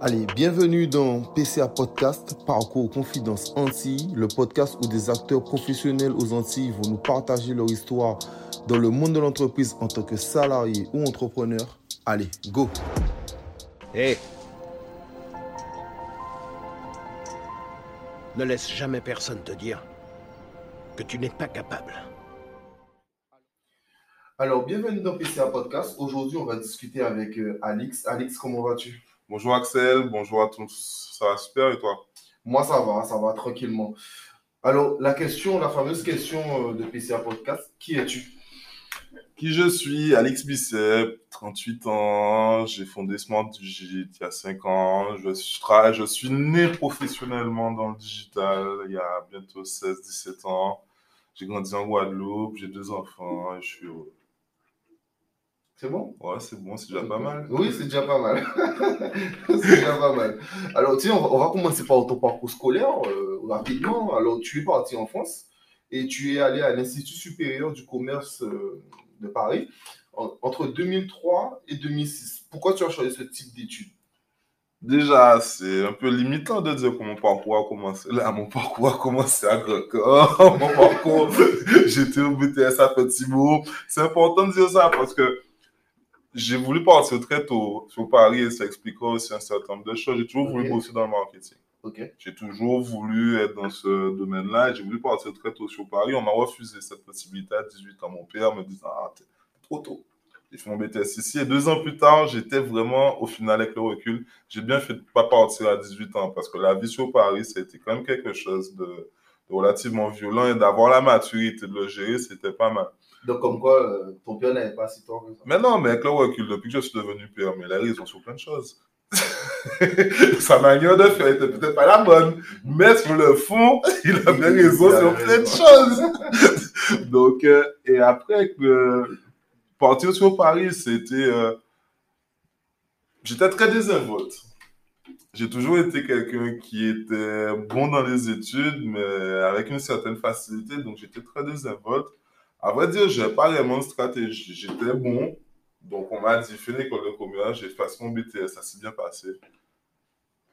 Allez, bienvenue dans PCA Podcast, Parcours Confidence Antilles, le podcast où des acteurs professionnels aux Antilles vont nous partager leur histoire dans le monde de l'entreprise en tant que salarié ou entrepreneur. Allez, go Hé Ne laisse jamais personne te dire que tu n'es pas capable. Alors, bienvenue dans PCA Podcast. Aujourd'hui, on va discuter avec euh, Alix. Alix, comment vas-tu? Bonjour Axel, bonjour à tous. Ça va super et toi? Moi, ça va, ça va tranquillement. Alors, la question, la fameuse question euh, de PCA Podcast, qui es-tu? Qui je suis? Alix Bisset, 38 ans. J'ai fondé Smart Digit il y a 5 ans. Je suis, je suis né professionnellement dans le digital il y a bientôt 16-17 ans. J'ai grandi en Guadeloupe, j'ai deux enfants et je suis heureux. C'est bon? Ouais, c'est bon, c'est déjà pas mal. Oui, c'est déjà pas mal. c'est déjà pas mal. Alors, tu sais, on va, commencer par ton parcours scolaire euh, rapidement. Alors, tu es parti en France et tu es allé à l'Institut supérieur du commerce euh, de Paris entre 2003 et 2006. Pourquoi tu as choisi ce type d'études? Déjà, c'est un peu limitant de dire que mon parcours a commencé là. Mon parcours a commencé à Grand Mon parcours, j'étais au BTS à Petit. C'est important de dire ça parce que j'ai voulu partir très tôt sur Paris et ça expliquera aussi un certain nombre de choses. J'ai toujours voulu bosser dans le marketing. J'ai toujours voulu être dans ce domaine-là et j'ai voulu partir très tôt sur Paris. On m'a refusé cette possibilité à 18 ans. Mon père me disait Ah, t'es trop tôt. J'ai fait mon BTS ici et deux ans plus tard, j'étais vraiment, au final, avec le recul, j'ai bien fait de ne pas partir à 18 ans parce que la vie sur Paris, c'était quand même quelque chose de, de relativement violent et d'avoir la maturité de le gérer, c'était pas mal. Donc, comme quoi, euh, ton père n'avait pas si tort que ça. Mais non, mais avec le recul, depuis que je suis devenu père, mais la raison sur plein de choses. Sa manière de faire était peut-être pas la bonne, mais sur le fond, il avait raison sur plein de choses. Donc, euh, et après, partir sur Paris, c'était. Euh, j'étais très désinvolte. J'ai toujours été quelqu'un qui était bon dans les études, mais avec une certaine facilité, donc j'étais très désinvolte. À vrai dire, je n'ai pas vraiment de stratégie. J'étais bon. Donc, on m'a dit, fais l'école de commerce, j'ai fait mon BTS, ça s'est bien passé.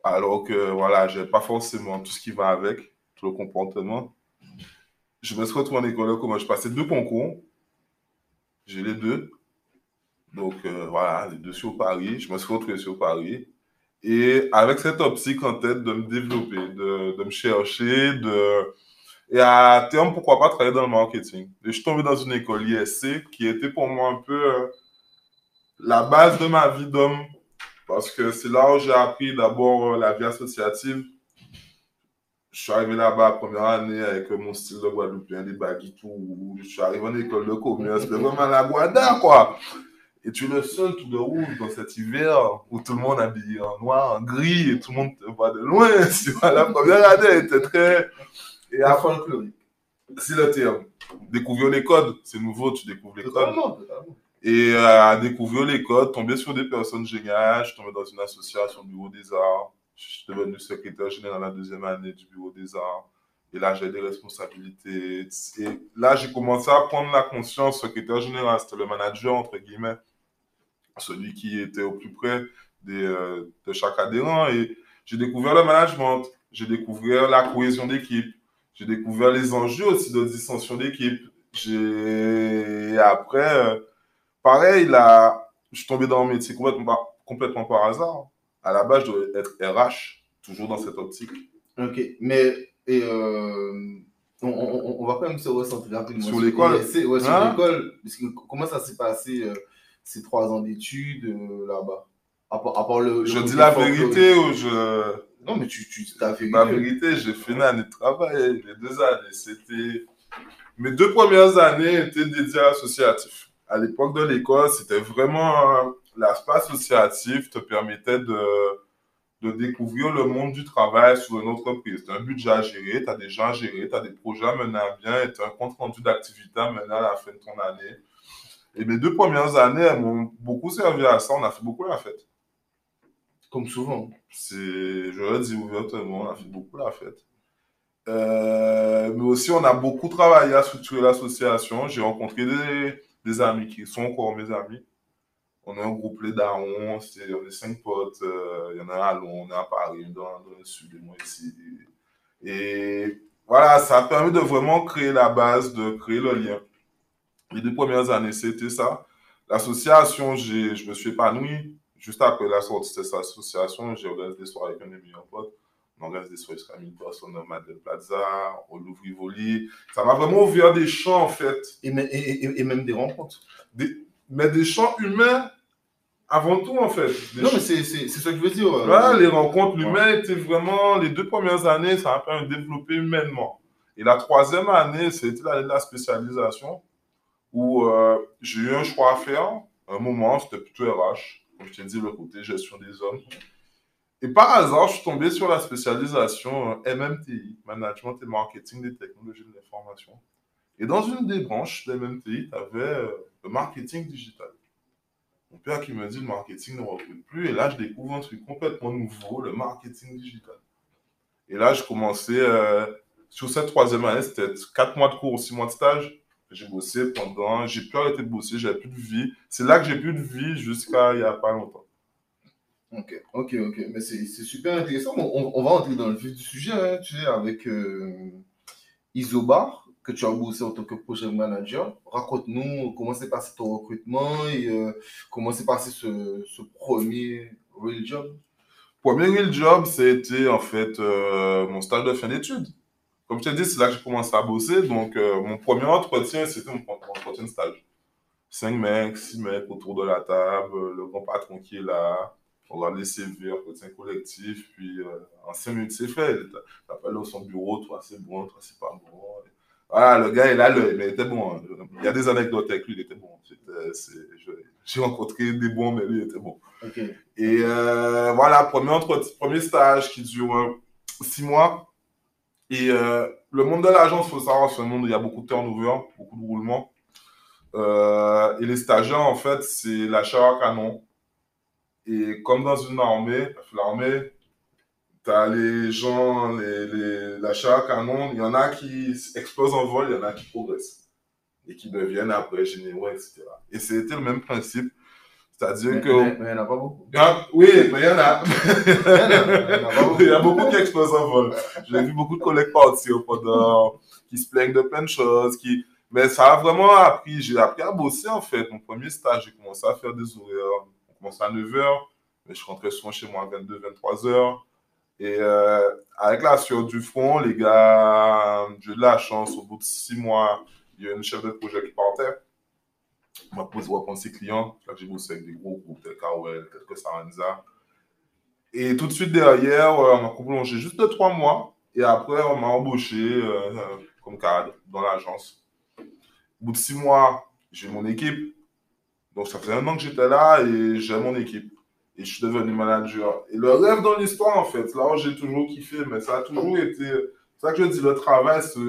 Alors que, voilà, je n'ai pas forcément tout ce qui va avec, tout le comportement. Je me suis retrouvé en école de commerce. Je passais deux concours. J'ai les deux. Donc, euh, voilà, les deux sur Paris. Je me suis retrouvé sur Paris. Et avec cette optique en tête de me développer, de, de me chercher, de et à terme, pourquoi pas travailler dans le marketing? Et je suis tombé dans une école ISC qui était pour moi un peu euh, la base de ma vie d'homme. Parce que c'est là où j'ai appris d'abord euh, la vie associative. Je suis arrivé là-bas première année avec mon style de Guadeloupéen, des baguettes, tout. Je suis arrivé en école de commerce, c'était vraiment la Guada, quoi. Et tu es le seul tout de rouge dans cet hiver où tout le monde habillé en noir, en gris, et tout le monde te voit de loin. La première année était très et à folklorique. C'est le terme. Découvrir les codes, c'est nouveau, tu découvres les codes. Et euh, à découvrir les codes, tomber sur des personnes géniales. Je suis tombé dans une association Bureau des Arts. Je suis devenu secrétaire général la deuxième année du Bureau des Arts. Et là, j'ai des responsabilités. Et là, j'ai commencé à prendre la conscience. Secrétaire général, c'était le manager, entre guillemets, celui qui était au plus près des, euh, de chaque adhérent. Et j'ai découvert le management, j'ai découvert la cohésion d'équipe, j'ai découvert les enjeux aussi de dissension d'équipe. J'ai après, euh, pareil, là, je suis tombé dans le métier complètement par, complètement par hasard. À la base, je devais être RH, toujours dans cette optique. Ok, mais et euh, on, on, va quand même se recentrer rapidement sur l'école. Ouais, sur hein? l'école. Comment ça s'est passé euh, ces trois ans d'études là-bas? À, part, le, Je dis la vérité ou je non, mais tu, tu t'as fait. Ma vérité, j'ai fait une année de travail, les deux années. C'était. Mes deux premières années étaient dédiées à l'associatif. À l'époque de l'école, c'était vraiment. L'aspect associatif te permettait de, de découvrir le monde du travail sur une entreprise. Tu as un budget à gérer, tu as des gens à gérer, tu as des projets à mener à bien et tu as un compte rendu d'activité à mener à la fin de ton année. Et mes deux premières années, elles m'ont beaucoup servi à ça. On a fait beaucoup la fête. Comme souvent. Je le dis ouvertement, on a fait beaucoup la fête. Euh, mais aussi, on a beaucoup travaillé à structurer l'association. J'ai rencontré des, amis qui sont encore mes amis. On est un groupe les darons, c'est, on est cinq potes. euh, Il y en a à Londres, on est à Paris, dans, le sud, et moi ici. Et voilà, ça a permis de vraiment créer la base, de créer le lien. Les deux premières années, c'était ça. L'association, je me suis épanoui. Juste après la sortie de cette association, j'ai organisé des soirées avec un de mes meilleurs potes. On organise des soirées jusqu'à 1000 personnes au Madeleine Plaza, au Louvre Rivoli. Ça m'a vraiment ouvert des champs, en fait. Et, me- et- et- et même des rencontres. Des- mais des champs humains avant tout, en fait. Des Non, mais c'est c'est- c'est ça que je veux dire. euh. Voilà, les rencontres humaines étaient vraiment, les deux premières années, ça a permis de développer humainement. Et la troisième année, c'était l'année de la spécialisation, où euh, j'ai eu un choix à faire. Un moment, c'était plutôt RH, comme je t'ai dit, le côté gestion des hommes. Et par hasard, je suis tombé sur la spécialisation euh, MMTI, Management et Marketing des technologies de l'information. Et dans une des branches de MMTI, tu avais le marketing digital. Mon père qui me dit le marketing ne recrute plus. Et là, je découvre un truc complètement nouveau, le marketing digital. Et là, je commençais, euh, sur cette troisième année, c'était 4 mois de cours, 6 mois de stage. J'ai bossé pendant, j'ai pu arrêter de bosser, j'avais plus de vie. C'est là que j'ai plus de vie jusqu'à il y a pas longtemps. Ok, ok, ok. Mais c'est super intéressant. On, on va entrer dans le vif du sujet, hein, tu sais, avec euh, Isobar, que tu as bossé en tant que project manager. Raconte-nous comment s'est passé ton recrutement et euh, comment s'est passé ce, ce premier real job. Premier real job, c'était en fait euh, mon stage de fin d'études. Comme je t'ai dit, c'est là que j'ai commencé à bosser. Donc, euh, mon premier entretien, c'était mon, mon entretien de stage. Cinq mecs, six mecs autour de la table, le grand patron qui est là, on regarde les CV, entretien collectif, puis euh, en cinq minutes, c'est fait. T'appelles dans son bureau, toi, c'est bon, toi, c'est pas bon. Voilà, le gars, il a l'œil, mais il était bon. hein. Il y a des anecdotes avec lui, il était bon. J'ai rencontré des bons, mais lui, il était bon. Et euh, voilà, premier, entretien, premier stage qui dure six mois. Et euh, le monde de l'agence, il faut savoir, c'est un monde où il y a beaucoup de turnover, beaucoup de roulement. Euh, et les stagiaires, en fait, c'est l'achat à canon. Et comme dans une armée, l'armée, tu as les gens, les, les, l'achat à canon, il y en a qui explosent en vol, il y en a qui progressent. Et qui deviennent après généraux, etc. Et c'était le même principe. C'est-à-dire que. mais- il n'y en a pas beaucoup. Ah, oui, mais il y en a. Il y en a, beaucoup. Qui explosent en vol. J'ai vu beaucoup de collègues partir pendant, qui se plaignent de plein de choses, qui, mais ça a vraiment appris, j'ai appris à bosser en fait. Mon premier stage, j'ai commencé à faire des horaires. On commençait à 9h, mais je rentrais souvent chez moi à 22, 23h. Et euh, avec la sueur du front, les gars, j'ai eu de la chance. Au bout de six mois, il y a une chef de projet qui partait. On m'a posé reprendre ses clients. Là, j'ai bossé avec des gros groupes tels Carwell, tels que Saranza. Et tout de suite derrière, euh, on m'a prolongé juste de trois mois. Et après, on m'a embauché euh, euh, comme cadre dans l'agence. Au bout de six mois, j'ai mon équipe. Donc, ça faisait un an que j'étais là et j'ai mon équipe. Et je suis devenu manager. Et le rêve dans l'histoire, en fait, là où j'ai toujours kiffé, mais ça a toujours été. C'est ça que je dis, le travail, c'est.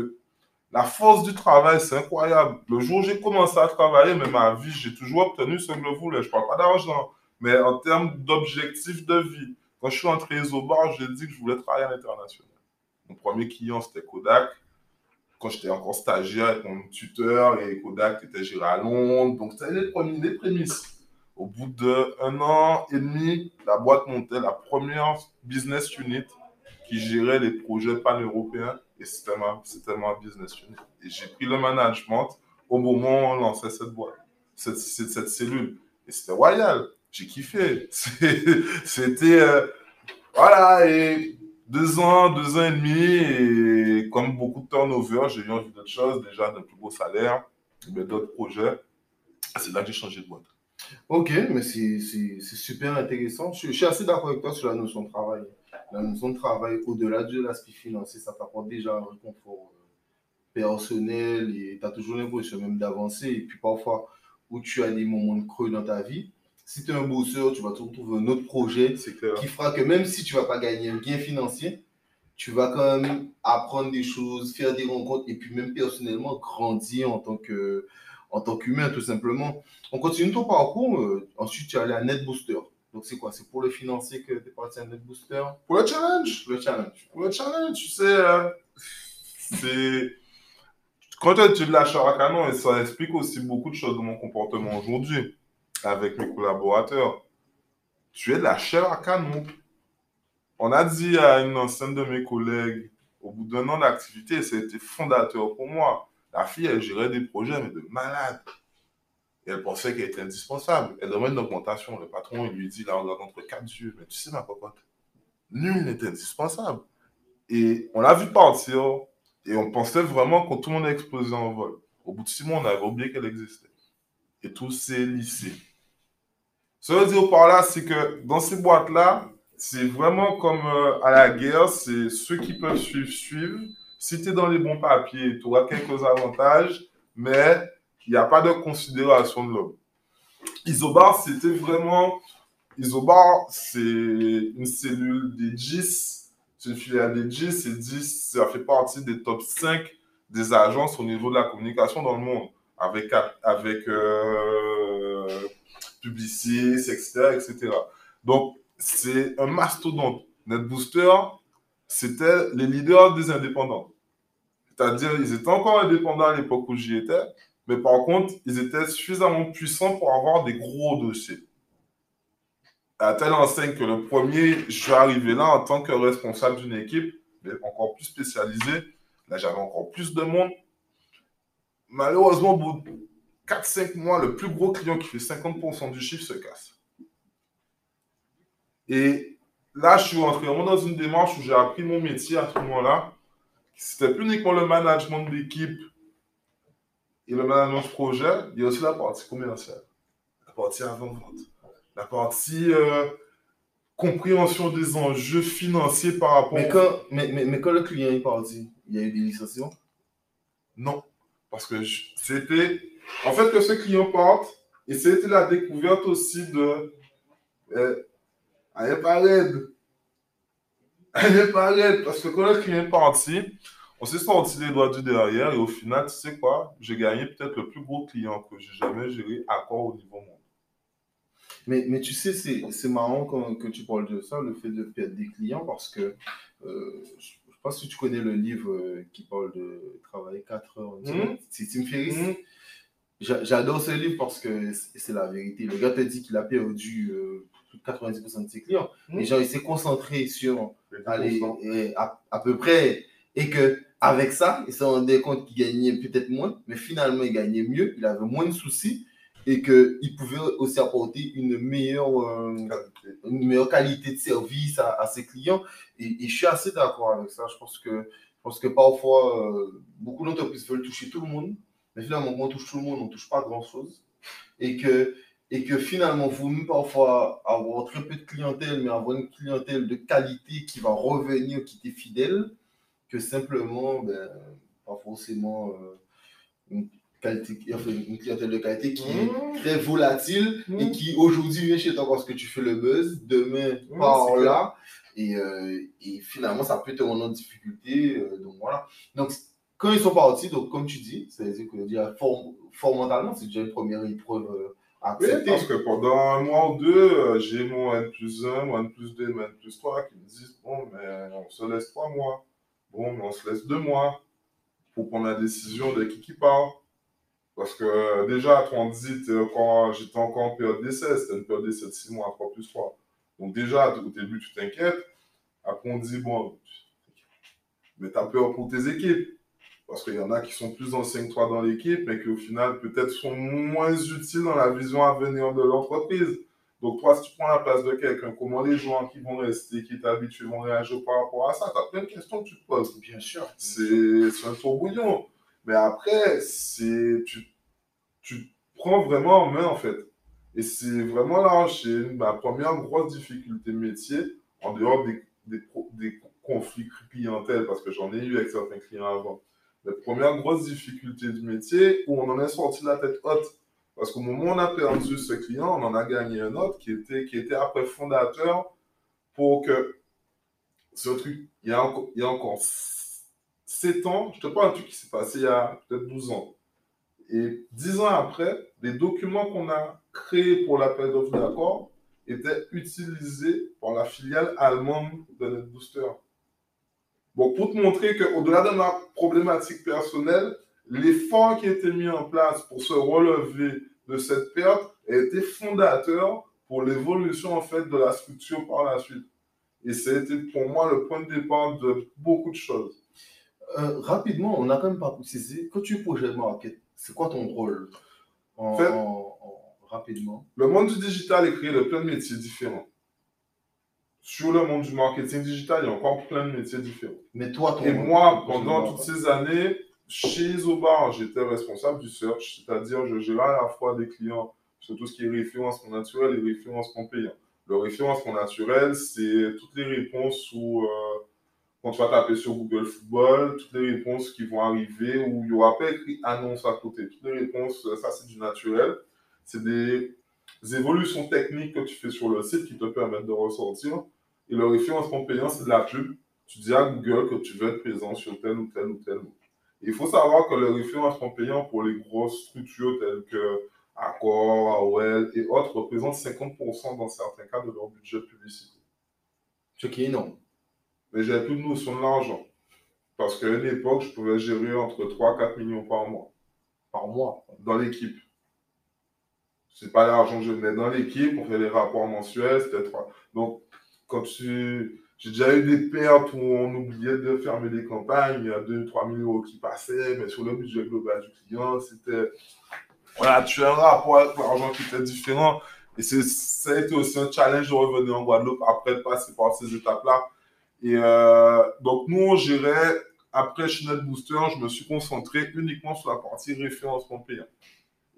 La force du travail, c'est incroyable. Le jour où j'ai commencé à travailler, mais ma vie, j'ai toujours obtenu ce que je voulais. Je parle pas d'argent, mais en termes d'objectifs de vie. Quand je suis entré au bar, j'ai dit que je voulais travailler à l'international. Mon premier client, c'était Kodak. Quand j'étais encore stagiaire avec mon tuteur, et Kodak était géré à Londres. Donc, c'était les prémices. Au bout d'un an et demi, la boîte montait la première business unit qui gérait les projets pan-européens. Et ma, c'était ma business. Et j'ai pris le management au moment où on lançait cette boîte, cette, cette, cellule. Et c'était royal. J'ai kiffé. C'est- C'était. euh, voilà, et deux ans, deux ans et demi, et comme beaucoup de turnover, j'ai eu envie d'autre chose, déjà d'un plus gros salaire, mais d'autres projets. C'est là que j'ai changé de boîte. Ok, mais c'est c'est- c'est super intéressant. Je, je suis assez d'accord avec toi sur la notion de travail. La notion de travail, au-delà de l'aspect financier, ça t'apporte déjà un réconfort euh, personnel et tu as toujours l'impression même d'avancer. Et puis parfois, où tu as des moments de creux dans ta vie, si tu es un bosseur, tu vas te retrouver un autre projet qui fera que même si tu vas pas gagner un gain financier, tu vas quand même apprendre des choses, faire des rencontres et puis même personnellement grandir en tant que en tant qu'humain tout simplement. On continue ton parcours. euh, ensuite, tu es allé à NetBooster. Donc c'est quoi? C'est pour le financier que tu es parti à NetBooster Pour le challenge, Le challenge. pour le challenge, tu sais, euh, c'est. Quand tu étudies l'achat à canon, et ça explique aussi beaucoup de choses de mon comportement aujourd'hui. avec mes collaborateurs. Tu es de la chair à canon. On a dit à une ancienne de mes collègues, au bout d'un an d'activité, ça a été fondateur pour moi. La fille, elle gérait des projets, mais de malade. Elle pensait qu'elle était indispensable. Elle demande une augmentation. Le patron, il lui dit, là, on regarde entre quatre yeux. Mais tu sais, ma cocotte, nul n'est indispensable. Et on l'a vu partir. Et on pensait vraiment que tout le monde a explosé en vol. Au bout de six mois, on avait oublié qu'elle existait. Et tout s'est lissé. Ce que je veux dire par là, c'est que dans ces boîtes-là, c'est vraiment comme euh, à la guerre, c'est ceux qui peuvent suivre, suivent. Si tu es dans les bons papiers, tu auras quelques avantages, mais il n'y a pas de considération de l'homme. Isobar, c'était vraiment. Isobar, c'est une cellule des 10. C'est une filiale des 10. Et 10, ça fait partie des top 5 des agences au niveau de la communication dans le monde. Avec, avec euh, Publicis, etc., etc. Donc, c'est un mastodonte. NetBooster, c'était les leaders des indépendants. C'est-à-dire, ils étaient encore indépendants à l'époque où j'y étais, mais par contre, ils étaient suffisamment puissants pour avoir des gros dossiers. À telle enseigne que le premier, je suis arrivé là en tant que responsable d'une équipe, mais encore plus spécialisée. Là, j'avais encore plus de monde. Malheureusement, au bout de 4-5 mois, le plus gros client qui fait 50% du chiffre se casse. Et là, je suis rentré dans une démarche où j'ai appris mon métier à ce moment-là. C'était plus uniquement le management d'équipe et le management projet, il y a aussi la partie commerciale, la partie avant-vente, la partie euh, compréhension des enjeux financiers par rapport mais quand, mais, mais, quand le client est parti, il y a eu des licenciements? Non, parce que c'était... En fait, que ce client parte, et c'était la découverte aussi de... Euh, elle n'est pas raide. Elle n'est pas raide. Parce que quand le client est parti, on s'est sorti les doigts du derrière et au final, tu sais quoi, j'ai gagné peut-être le plus gros client que j'ai jamais géré encore au niveau monde. Mais, mais tu sais, c'est marrant quand, que tu parles de ça, le fait de perdre des clients, parce que euh, je ne sais pas si tu connais le livre euh, qui parle de travailler 4 heures. Mmh. C'est Tim Ferriss. Mmh. J'adore ce livre parce que c'est la vérité. Le gars t'a dit qu'il a perdu euh, 90% de ses clients. Mmh. Les gens, il s'est concentré sur aller, à, à, peu près, et que avec ça, il se rendait compte qu'il gagnait peut-être moins, mais finalement, il gagnait mieux, il avait moins de soucis et qu'il pouvait aussi apporter une meilleure, euh, une meilleure qualité de service à, ses clients. Et, et, je suis assez d'accord avec ça. Je pense que, je pense que parfois, euh, beaucoup d'entreprises veulent toucher tout le monde, mais finalement, quand on touche tout le monde, on ne touche pas grand-chose. Et que et que finalement, vous même parfois avoir très peu de clientèle, mais avoir une clientèle de qualité qui va revenir, qui t'est fidèle, que simplement, ben, pas forcément euh, une, qualité, enfin, une clientèle de qualité qui est mmh. très volatile et mmh. qui aujourd'hui vient chez toi parce que tu fais le buzz, demain mmh, par là, et, euh, et, finalement, ça peut te rendre en difficulté. Euh, donc voilà. Donc, quand ils sont partis, donc comme tu dis, c'est-à-dire que fondamentalement, c'est déjà une première épreuve oui, parce que pendant un mois ou deux, j'ai mon N plus 1, mon N plus 2, mon N plus 3 qui me disent Bon, mais on se laisse trois mois. On se laisse deux mois pour prendre la décision de qui qui part. Parce que euh, déjà, à transit, quand j'étais encore en période d'essai, c'était une période d'essai de 6 mois, 3 plus 3. Donc, déjà, au début, tu t'inquiètes. Après, on dit Bon, mais tu as peur pour tes équipes. Parce qu'il y en a qui sont plus anciens que toi dans l'équipe, mais qui au final peut-être sont moins utiles dans la vision à venir de l'entreprise. Donc toi, si tu prends la place de quelqu'un, comment les gens qui vont rester, qui t'habituent, vont réagir par rapport à ça? Tu as plein de questions que tu te poses. Bien sûr. C'est un tourbouillon. Mais après, tu, tu prends vraiment en main en fait. Et c'est vraiment là, chez ma première grosse difficulté métier, en dehors des, des, des conflits clientèle, parce que j'en ai eu avec certains clients avant la première grosse difficulté du métier où on en est sorti la tête haute. Parce qu'au moment où on a perdu ce client, on en a gagné un autre qui était, qui était après fondateur pour que ce truc, il y a encore, il y a encore 7 ans, je te parle d'un truc qui s'est passé il y a peut-être 12 ans. Et 10 ans après, les documents qu'on a créés pour l'appel d'offres d'accord étaient utilisés par la filiale allemande de NetBooster. Bon, pour te montrer qu'au-delà de ma problématique personnelle, l'effort qui a été mis en place pour se relever de cette perte a été fondateur pour l'évolution en fait de la structure par la suite. Et ça a été pour moi le point de départ de beaucoup de choses. Euh, rapidement, on n'a quand même pas précisé. Quand tu es projet market, c'est quoi ton rôle? En, Fait- en- en- Rapidement. Le monde du digital est créé de plein de métiers différents. Sur le monde du marketing digital, il y a encore plein de métiers différents. Mais toi, ton Et moi, pendant toutes ces années, chez Isobar, j'étais responsable du search, c'est-à-dire je gérais à la fois des clients sur tout ce qui est référencement naturel et référencement payant. Le référencement naturel, c'est toutes les réponses où, euh, quand tu vas taper sur Google Football, toutes les réponses qui vont arriver où il n'y aura pas écrit annonce à côté. Toutes les réponses, euh, ça c'est du naturel. C'est des évolutions techniques que tu fais sur le site qui te permettent de ressortir. Et le référencement payant, c'est de la pub tu dis à Google que tu veux être présent sur tel ou tel ou tel il faut savoir que le référencement payant pour les grosses structures telles que Accor, AOL et autres représente 50% dans certains cas de leur budget de publicité. Ce qui est énorme. Mais j'avais plus de notion de l'argent. Parce qu'à une époque, je pouvais gérer entre 3 et 4 millions par mois Par mois. dans l'équipe. C'est pas l'argent que je mets dans l'équipe, on fait les rapports mensuels, trois. Donc, quand tu. J'ai déjà eu des pertes où on oubliait de fermer des campagnes, il y a 2-3 000 euros qui passaient, mais sur le budget global du client, c'était. Voilà, tu as un rapport avec l'argent qui était différent. Et ça a été aussi un challenge de revenir en Guadeloupe après de passer par ces étapes-là. Et euh, donc, nous, on gérait, après chez NetBooster, je me suis concentré uniquement sur la partie référencement payant.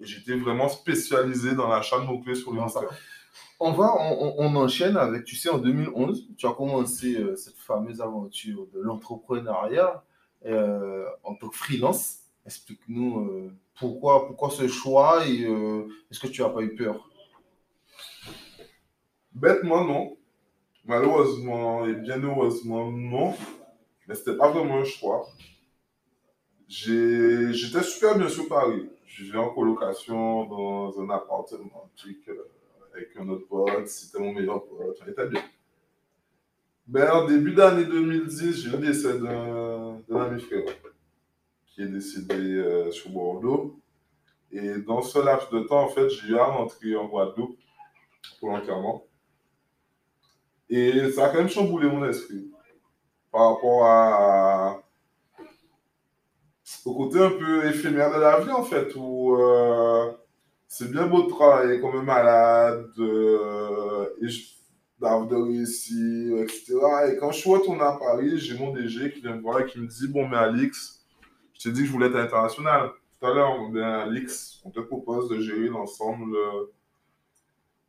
Et j'étais vraiment spécialisé dans l'achat de mots-clés sur les moteurs. On va, on, enchaîne avec, tu sais, en 2011, tu as commencé euh, cette fameuse aventure de l'entrepreneuriat euh, en tant que freelance. Explique-nous euh, pourquoi, pourquoi ce choix et est-ce que tu n'as pas eu peur? Bêtement, non. Malheureusement et bien heureusement, non. Mais c'était pas vraiment un choix. J'étais super bien sur Paris. Je vivais en colocation dans un appartement un truc, avec un autre pote. C'était mon meilleur pote. On était bien. Ben, en début d'année 2010, j'ai eu le décès d'un ami frère qui est décédé euh, sur Bordeaux. Et dans ce laps de temps, en fait, j'ai eu à rentrer en Guadeloupe pour l'enterrement. Et ça a quand même chamboulé mon esprit par rapport au côté un peu éphémère de la vie, en fait, où euh, c'est bien beau de travailler comme un malade, euh, d'avoir de réussir, etc. Et quand je suis retourné à Paris, j'ai mon DG qui vient me voir et qui me dit Bon, mais Alix, je t'ai dit que je voulais être international. Tout à l'heure, ben, Alix, on te propose de gérer l'ensemble euh,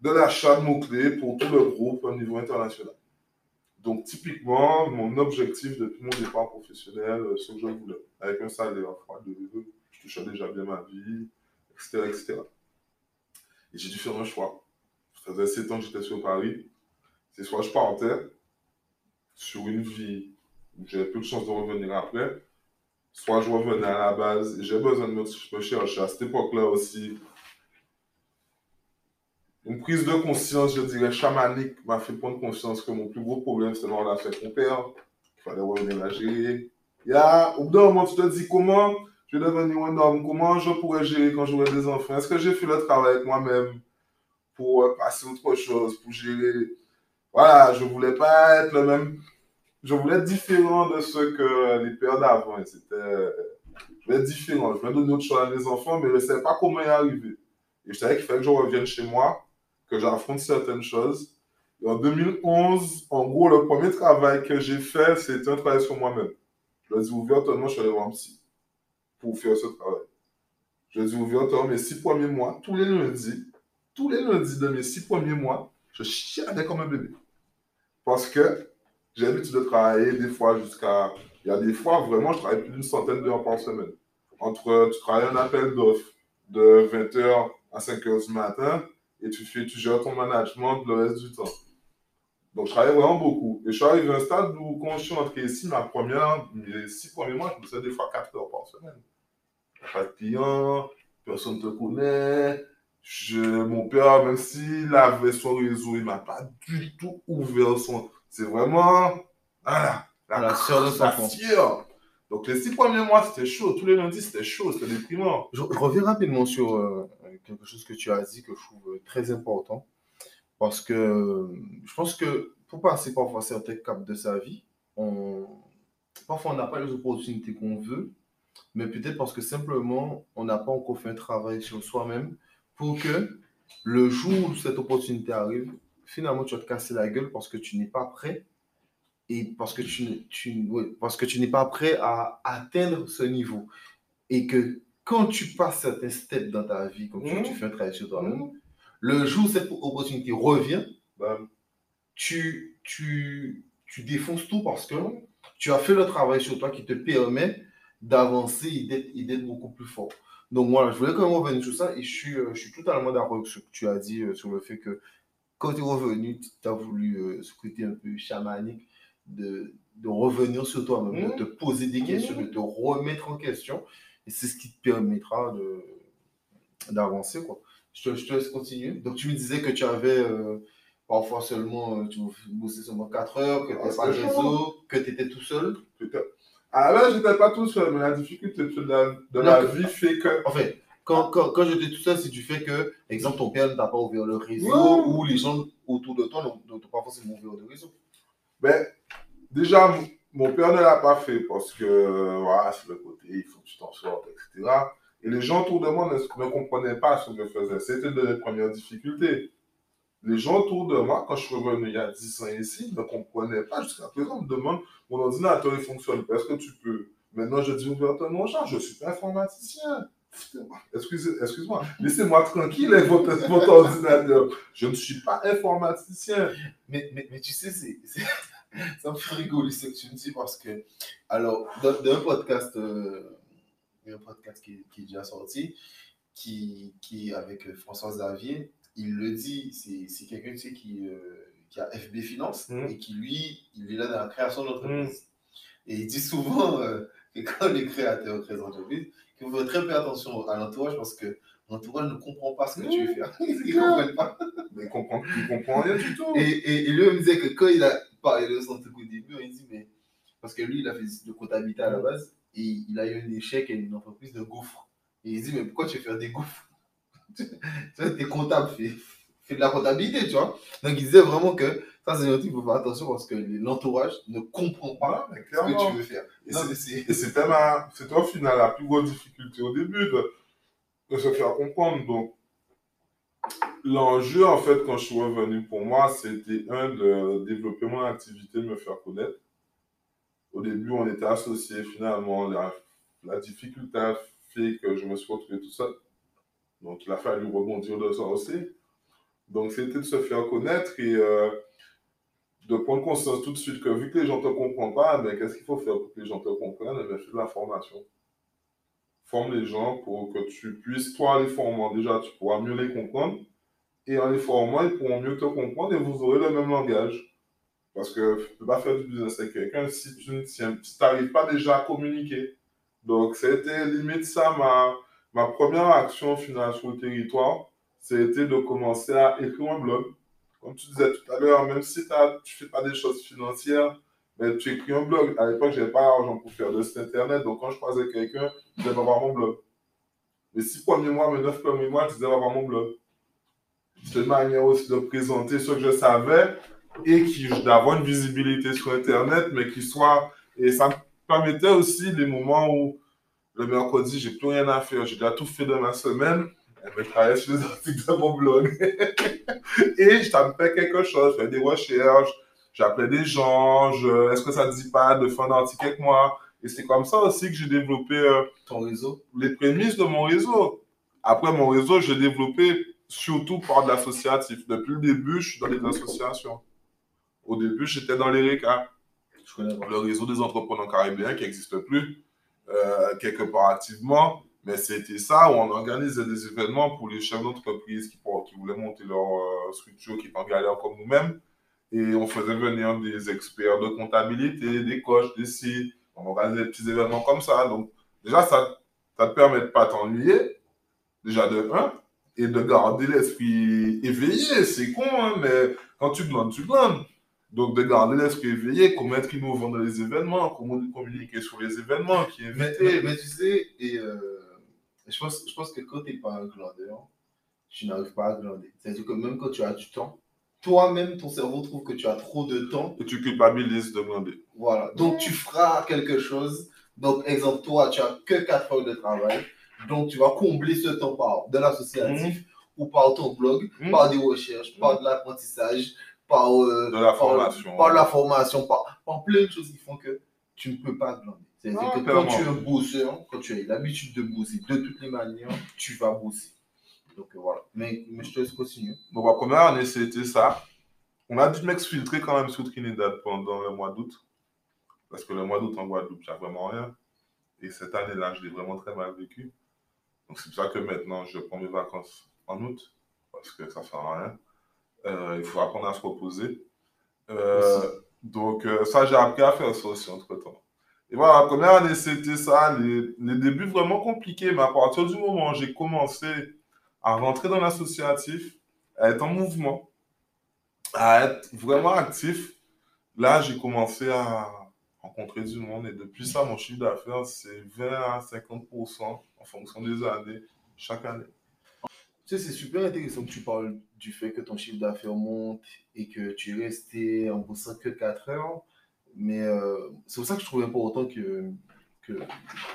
de l'achat de mots-clés pour tout le groupe au niveau international. Donc, typiquement, mon objectif depuis mon départ professionnel, euh, ce que je voulais, avec un salaire je touchais déjà bien ma vie, etc. etc. Et j'ai dû faire un choix. Ça faisait 7 ans que j'étais sur Paris. C'est soit je partais sur une vie où j'avais peu de chance de revenir après, soit je revenais à la base et j'ai besoin de me chercher. À cette époque-là aussi, une prise de conscience, je dirais, chamanique m'a fait prendre conscience que mon plus gros problème, c'était ma relation avec mon père. Il fallait revenir la gérer. Au bout d'un moment, tu te dis comment je vais devenir un homme, comment je pourrais gérer quand j'aurai des enfants? Est-ce que j'ai fait le travail avec moi-même pour euh, passer autre chose, pour gérer? Voilà, je voulais pas être le même. Je voulais être différent de ce que les pères d'avant. C'était. Je voulais être différent. Je voulais donner autre chose à mes enfants, mais je ne savais pas comment y arriver. Et je savais qu'il fallait que je revienne chez moi, que j'affronte certaines choses. Et en 2011, en gros, le premier travail que j'ai fait, c'était un travail sur moi-même. Je l'ai dit ouvertement, je suis allé voir un psy pour faire ce travail. Je dit ouvertement, mes six premiers mois, tous les lundis, tous les lundis de mes six premiers mois, je chialais comme un bébé. Parce que j'ai l'habitude de travailler des fois jusqu'à. Il y a des fois, vraiment, je travaille plus d'une centaine d'heures par semaine. Entre, tu travailles un appel d'offres de 20h à 5h du matin et tu, fais, tu gères ton management le reste du temps. Donc, je travaillais vraiment beaucoup. Et je suis arrivé à un stade où, quand je suis entré ici, ma première, mes six premiers mois, je me faisais des fois 4 heures par semaine. Pas de clients, personne ne te connaît. Je, mon père, même s'il avait son réseau, il ne m'a pas du tout ouvert son. C'est vraiment. Voilà. À la sœur de la fière. Donc, les six premiers mois, c'était chaud. Tous les lundis, c'était chaud. C'était déprimant. Je, je reviens rapidement sur euh, quelque chose que tu as dit que je trouve très important. Parce que je pense que pour passer parfois certains caps de sa vie, on, parfois on n'a pas les opportunités qu'on veut, mais peut-être parce que simplement on n'a pas encore fait un travail sur soi-même pour que le jour où cette opportunité arrive, finalement tu vas te casser la gueule parce que tu n'es pas prêt et parce que tu, tu, parce que tu n'es pas prêt à atteindre ce niveau. Et que quand tu passes certains steps dans ta vie, comme tu, mmh. fais un travail sur toi-même, mmh. Le jour où cette opportunité revient, ben, tu, tu, tu défonces tout parce que tu as fait le travail sur toi qui te permet d'avancer et d'être beaucoup plus fort. Donc voilà, je voulais quand même revenir sur ça et je suis, je suis totalement d'accord avec ce que tu as dit euh, sur le fait que quand tu es revenu, tu as voulu euh, ce côté un peu chamanique de, de revenir sur toi-même, de mmh. te poser des questions, de mmh. te remettre en question. Et c'est ce qui te permettra d'avancer. quoi. Je te, je te, laisse continuer. Donc, tu me disais que tu avais euh, parfois seulement, euh, tu bossais seulement 4 heures, que tu n'avais pas de réseau, que tu étais tout seul. Ah là, je n'étais pas tout seul, mais la difficulté de la, de la vie fait que. En fait, quand, quand, quand j'étais tout seul, c'est du fait que, exemple, ton père ne t'a pas ouvert le réseau ou les gens autour de toi n'ont pas forcément ouvert le réseau. Ben, déjà, mon père ne l'a pas fait parce que, voilà, c'est le côté, il faut que tu t'en sortes, etc. Et les gens autour de moi ne, comprenaient pas ce que je faisais. C'était de les premières difficultés. Les gens autour de moi, quand je suis revenu il y a 10 ans ici, ne comprenaient pas. Jusqu'à présent, on me demande, mon ordinateur, il fonctionne. Est-ce que tu peux? Maintenant, je dis ouvertement, genre, je ne suis pas informaticien. Excusez, excuse-moi, laissez-moi tranquille avec votre, votre, ordinateur. Je ne suis pas informaticien. Mais, mais, mais tu sais, c'est, ça me fait rigoler ce que tu me dis parce que, alors, dans, un podcast, euh, un podcast qui, qui, est déjà sorti, qui, qui avec euh, François Xavier, il le dit, c'est quelqu'un tu sais, qui, euh, qui a FB Finance mmh. et qui, lui, il est là dans la création d'entreprise. Mmh. Et il dit souvent que quand les créateurs créent d'entreprise, qu'il faut faire très peu attention à l'entourage parce que l'entourage ne comprend pas ce que tu veux faire. Ils ne comprennent pas. Mais il comprend, comprend rien du tout. Et, et, lui, il me disait que quand il a parlé de son truc au début, il dit, mais. Parce que lui, il a fait de comptabilité à la base et il a eu un échec à une entreprise de gouffres. Et il dit, mais pourquoi tu veux faire des gouffres? Tu es comptable, fais, fais de la comptabilité, tu vois. Donc il disait vraiment que ça, c'est un truc, il faut faire attention parce que l'entourage ne comprend pas ce que tu veux faire. Et c'était au final la plus grosse difficulté au début de, de se faire comprendre. Donc, l'enjeu, en fait, quand je suis revenu pour moi, c'était un, de développer mon activité, de me faire connaître. Au début, on était associés, finalement, la, difficulté a fait que je me suis retrouvé tout seul. Donc, il a fallu rebondir de ça aussi. Donc, c'était de se faire connaître et euh, de prendre conscience tout de suite que vu que les gens ne te comprennent pas, ben, qu'est-ce qu'il faut faire pour que les gens te comprennent? Ben, Fais de la formation forme les gens pour que tu puisses, toi, les formant, déjà, tu pourras mieux les comprendre. Et en les formant, ils pourront mieux te comprendre et vous aurez le même langage. Parce que tu ne peux pas faire du business avec quelqu'un si tu n'arrives pas déjà à communiquer. Donc, c'était limite ça ma, ma première action finale sur le territoire. C'était de commencer à écrire un blog. Comme tu disais tout à l'heure, même si tu ne fais pas des choses financières, mais tu écris un blog. À l'époque, je n'avais pas l'argent pour faire de site internet. Donc, quand je croisais quelqu'un, je disais, va voir mon blog. Les six premiers mois, mes neuf premiers mois, je disais, va voir mon blog. C'était une manière aussi de présenter ce que je savais et d'avoir une visibilité sur Internet, mais qui soit. Et ça me permettait aussi les moments où le mercredi, j'ai plus rien à faire, j'ai déjà tout fait de ma semaine. je travaillais sur les articles de mon blog. et je tapais quelque chose, je faisais des recherches, j'appelais des gens, est-ce que ça ne dit pas de faire un article avec moi? Et c'est comme ça aussi que j'ai développé euh, ton réseau? Les prémices de mon réseau. Après mon réseau, j'ai développé surtout par de l'associatif. Depuis le début, je suis dans les associations. Au début, j'étais dans les RECA. Le réseau des entrepreneurs caribéens qui n'existe plus, euh, quelque part activement. Mais c'était ça où on organisait des événements pour les chefs d'entreprise qui, qui, voulaient monter leur euh, structure, qui étaient en galère comme nous-mêmes. Et on faisait venir des experts de comptabilité, des coachs, des sites. On organisait des petits événements comme ça. Donc, déjà, ça ne te permet de pas t'ennuyer, déjà de un, et de garder l'esprit éveillé. C'est con, hein, mais quand tu glandes, tu glandes. Donc, de garder l'esprit éveillé, comment être innovant dans les événements, comment communiquer sur les événements, qui mais, mais, mais, tu sais, et euh, je, pense, je pense que quand tu n'es pas un glandeur, tu n'arrives pas à glander. C'est-à-dire que même quand tu as du temps, toi-même, ton cerveau trouve que tu as trop de temps. Et tu culpabilises de glander. Voilà. Donc, tu feras quelque chose. Donc, exemple, toi, tu as que 4 heures de travail. Donc, tu vas combler ce temps par de l'associatif ou par ton blog, Mhm. par des recherches, par de l'apprentissage, par, euh, De la par- formation. par la formation, par, par plein de choses qui font que tu ne peux pas glander. C'est-à-dire que clairement. quand tu es un bosseur, quand tu as l'habitude de bosser de toutes les manières, tu vas bosser. Donc euh, voilà. Mais, mais je te laisse continuer. Donc, ma première année, c'était ça. On a dû m'exfiltrer quand même sur Trinidad pendant le mois d'août. Parce que le mois d'août en Guadeloupe, il n'y a vraiment rien. Et cette année-là, je l'ai vraiment très mal vécu. Donc, c'est pour ça que maintenant, je prends mes vacances en août. Parce que ça ne sert à rien. Euh, il faut apprendre à se reposer. Euh, donc, euh, ça, j'ai appris à faire ça aussi entre-temps. Et voilà, la première année, c'était ça. Les, les débuts vraiment compliqués. Mais à partir du moment où j'ai commencé à rentrer dans l'associatif, à être en mouvement, à être vraiment actif, là, j'ai commencé à rencontrer du monde. Et depuis ça, mon chiffre d'affaires, c'est 20 à 50% en fonction des années, chaque année. Tu sais, c'est super intéressant que tu parles du fait que ton chiffre d'affaires monte et que tu es resté en bossant que 4 heures. Mais euh, c'est pour ça que je trouve important que,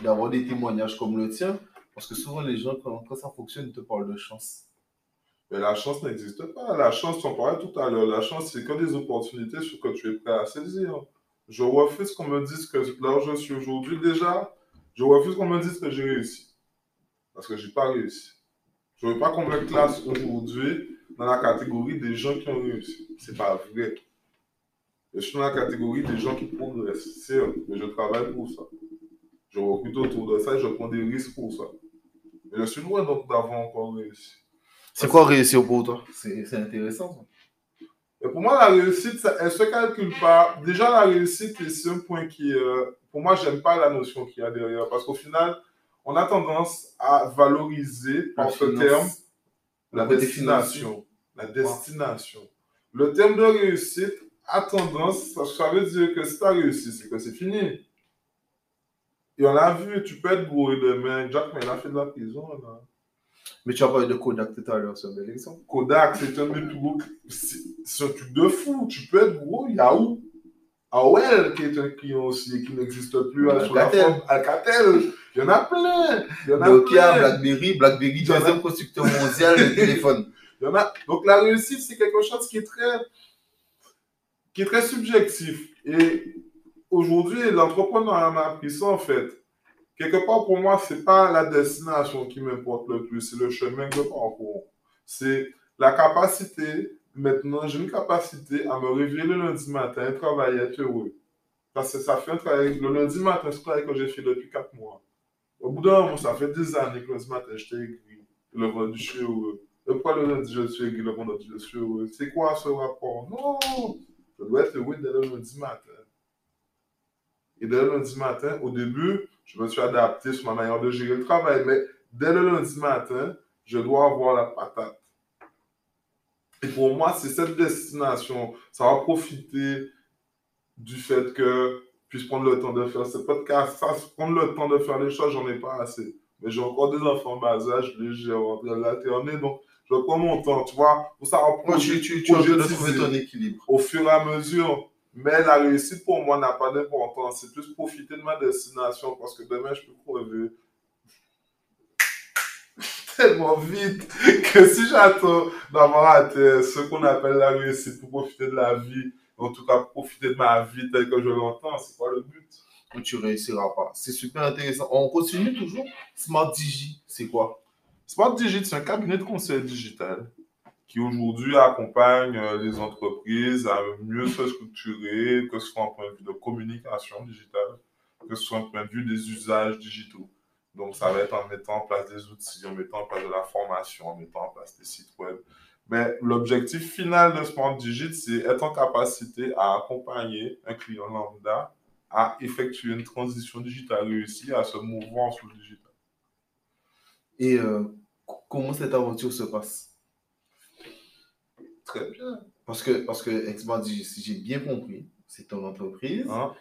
d'avoir des témoignages comme le tien. Parce que souvent, les gens, quand, ça fonctionne, ils te parlent de chance. Mais la chance n'existe pas. La chance, on parlait tout à l'heure, la chance, c'est que des opportunités sur que tu es prêt à saisir. Je refuse qu'on me dise que là où je suis aujourd'hui, déjà, je refuse qu'on me dise que j'ai réussi. Parce que j'ai pas réussi. Je veux pas qu'on me classe aujourd'hui dans la catégorie des gens qui ont réussi. C'est pas vrai. Je suis dans la catégorie des gens qui progressent. C'est vrai, mais je travaille pour ça. Je recrute autour de ça et je prends des risques pour ça. Mais je suis loin donc d'avoir encore réussi. C'est quoi réussir pour toi? C'est c'est intéressant. ça. Et pour moi, la réussite, ça- elle se calcule pas. Déjà, la réussite, c'est un point qui, euh, pour moi, j'aime pas la notion qu'il y a derrière. Parce qu'au final, on a tendance à valoriser par ce terme la destination. La destination. Le terme de réussite a tendance, ça, veut dire que si tu as réussi, c'est que c'est fini. Et on l'a vu, tu peux être bourré demain. Jack, mais il a fait de la prison. Là. Mais tu as parlé de Kodak tout à l'heure, c'est un bel exemple. Kodak, c'est un. C'est truc de fou. Tu peux être gros. Il y a où AOL, qui est un client aussi, qui n'existe plus sur la Alcatel. forme. Alcatel. Il y en a plein. Il y en a Nokia, plein. BlackBerry, BlackBerry, deuxième constructeur mondial de téléphone. Il y en a. Donc la réussite, c'est quelque chose qui est très, qui est très subjectif. Et aujourd'hui, l'entrepreneuriat m'a appris ça en fait. Quelque part, pour moi, c'est pas la destination qui m'importe le plus, c'est le chemin que je parcours. C'est la capacité, maintenant, j'ai une capacité à me réveiller le lundi matin, travailler, être heureux. Parce que ça fait un travail, le lundi matin, c'est un travail que j'ai fait depuis 4 mois. Au bout d'un moment, ça fait des années que lundi matin, j'étais aigri. Le vendredi, je suis le lundi, je suis aigri, le vendredi, je suis C'est quoi ce rapport? Non Je dois être heureux dès le lundi matin. Et dès le lundi matin, au début, je me suis adapté sur ma manière de gérer le travail. Mais dès le lundi matin, je dois avoir la patate. Et pour moi, c'est cette destination. Ça va profiter du fait que je puisse prendre le temps de faire ce podcast. Ça, prendre le temps de faire les choses, j'en ai pas assez. Mais j'ai encore des enfants en bas âge, entre l'alterné, donc je prends mon temps, tu vois. Pour ça, Moi, tu, tu, de trouver ton équilibre. au fur et à mesure. Mais la réussite pour moi n'a pas d'importance. C'est plus profiter de ma destination parce que demain je peux crever tellement vite que si j'attends d'avoir ce qu'on appelle la réussite pour profiter de la vie, en tout cas profiter de ma vie telle que je l'entends, c'est pas le but? tu réussiras pas. C'est super intéressant. On continue toujours. Smart Digi, c'est quoi? Smart Digit, c'est un cabinet de conseil digital qui aujourd'hui accompagne euh, les entreprises à mieux se structurer, que ce soit en point de vue de communication digitale, que ce soit en point de vue des usages digitaux. Donc, ça va être en mettant en place des outils, en mettant en place de la formation, en mettant en place des sites. Mais l'objectif final de Smart Digit, c'est être en capacité à accompagner un client lambda à effectuer une transition digitale réussie, à se mouvoir sur le digital. Et euh, comment cette aventure se passe? Très bien. Parce que, parce que Smart Digi, si j'ai bien compris, c'est ton entreprise. Hein?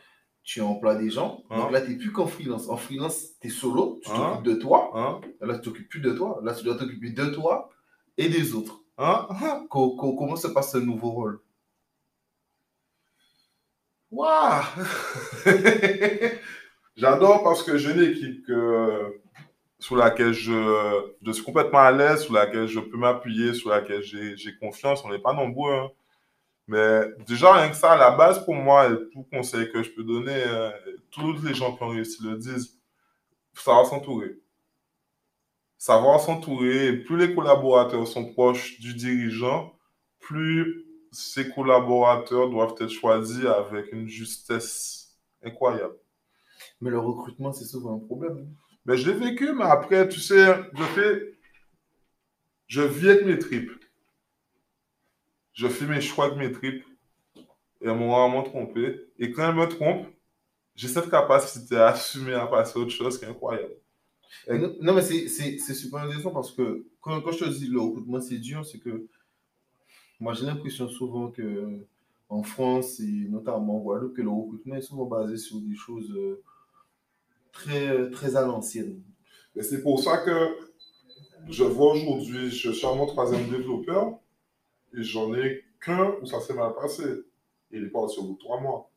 Tu emploies des gens. Hein? Donc là, tu n'es plus qu'en freelance. En freelance, tu es solo. Tu Hein? t'occupes de toi. Là, tu t'occupes plus de toi. Là, tu dois t'occuper de toi, et des autres. Hein? Co- co- comment se passe ce nouveau rôle? Waouh J'adore parce que j'ai une équipe que, sur laquelle je, je suis complètement à l'aise, sur laquelle je peux m'appuyer, sur laquelle j'ai confiance. On n'est pas nombreux. hein. Mais déjà, rien que ça, à la base, pour moi, et tout conseil que je peux donner, euh, tous les gens qui ont réussi le disent, savoir s'entourer. Savoir s'entourer, plus les collaborateurs sont proches du dirigeant, plus ces collaborateurs doivent être choisis avec une justesse incroyable. Mais le recrutement, c'est souvent un problème. Mais je l'ai vécu, mais après, tu sais, je fais. Je vis avec mes tripes. Je fais mes choix avec mes tripes. Et elles m'ont rarement trompé. Et quand elles me trompent, j'ai cette capacité à assumer, à passer à autre chose qui est incroyable. Et- Non, mais c'est- super intéressant parce que quand, quand je te dis le recrutement, c'est dur, c'est que moi, j'ai l'impression souvent que en France et notamment en Guadeloupe, que le recrutement est souvent basé sur des choses euh, très, très à l'ancienne. Et c'est pour ça que je vois aujourd'hui, je suis mon troisième développeur et j'en ai qu'un où ça s'est mal passé. Il est parti au bout de trois mois.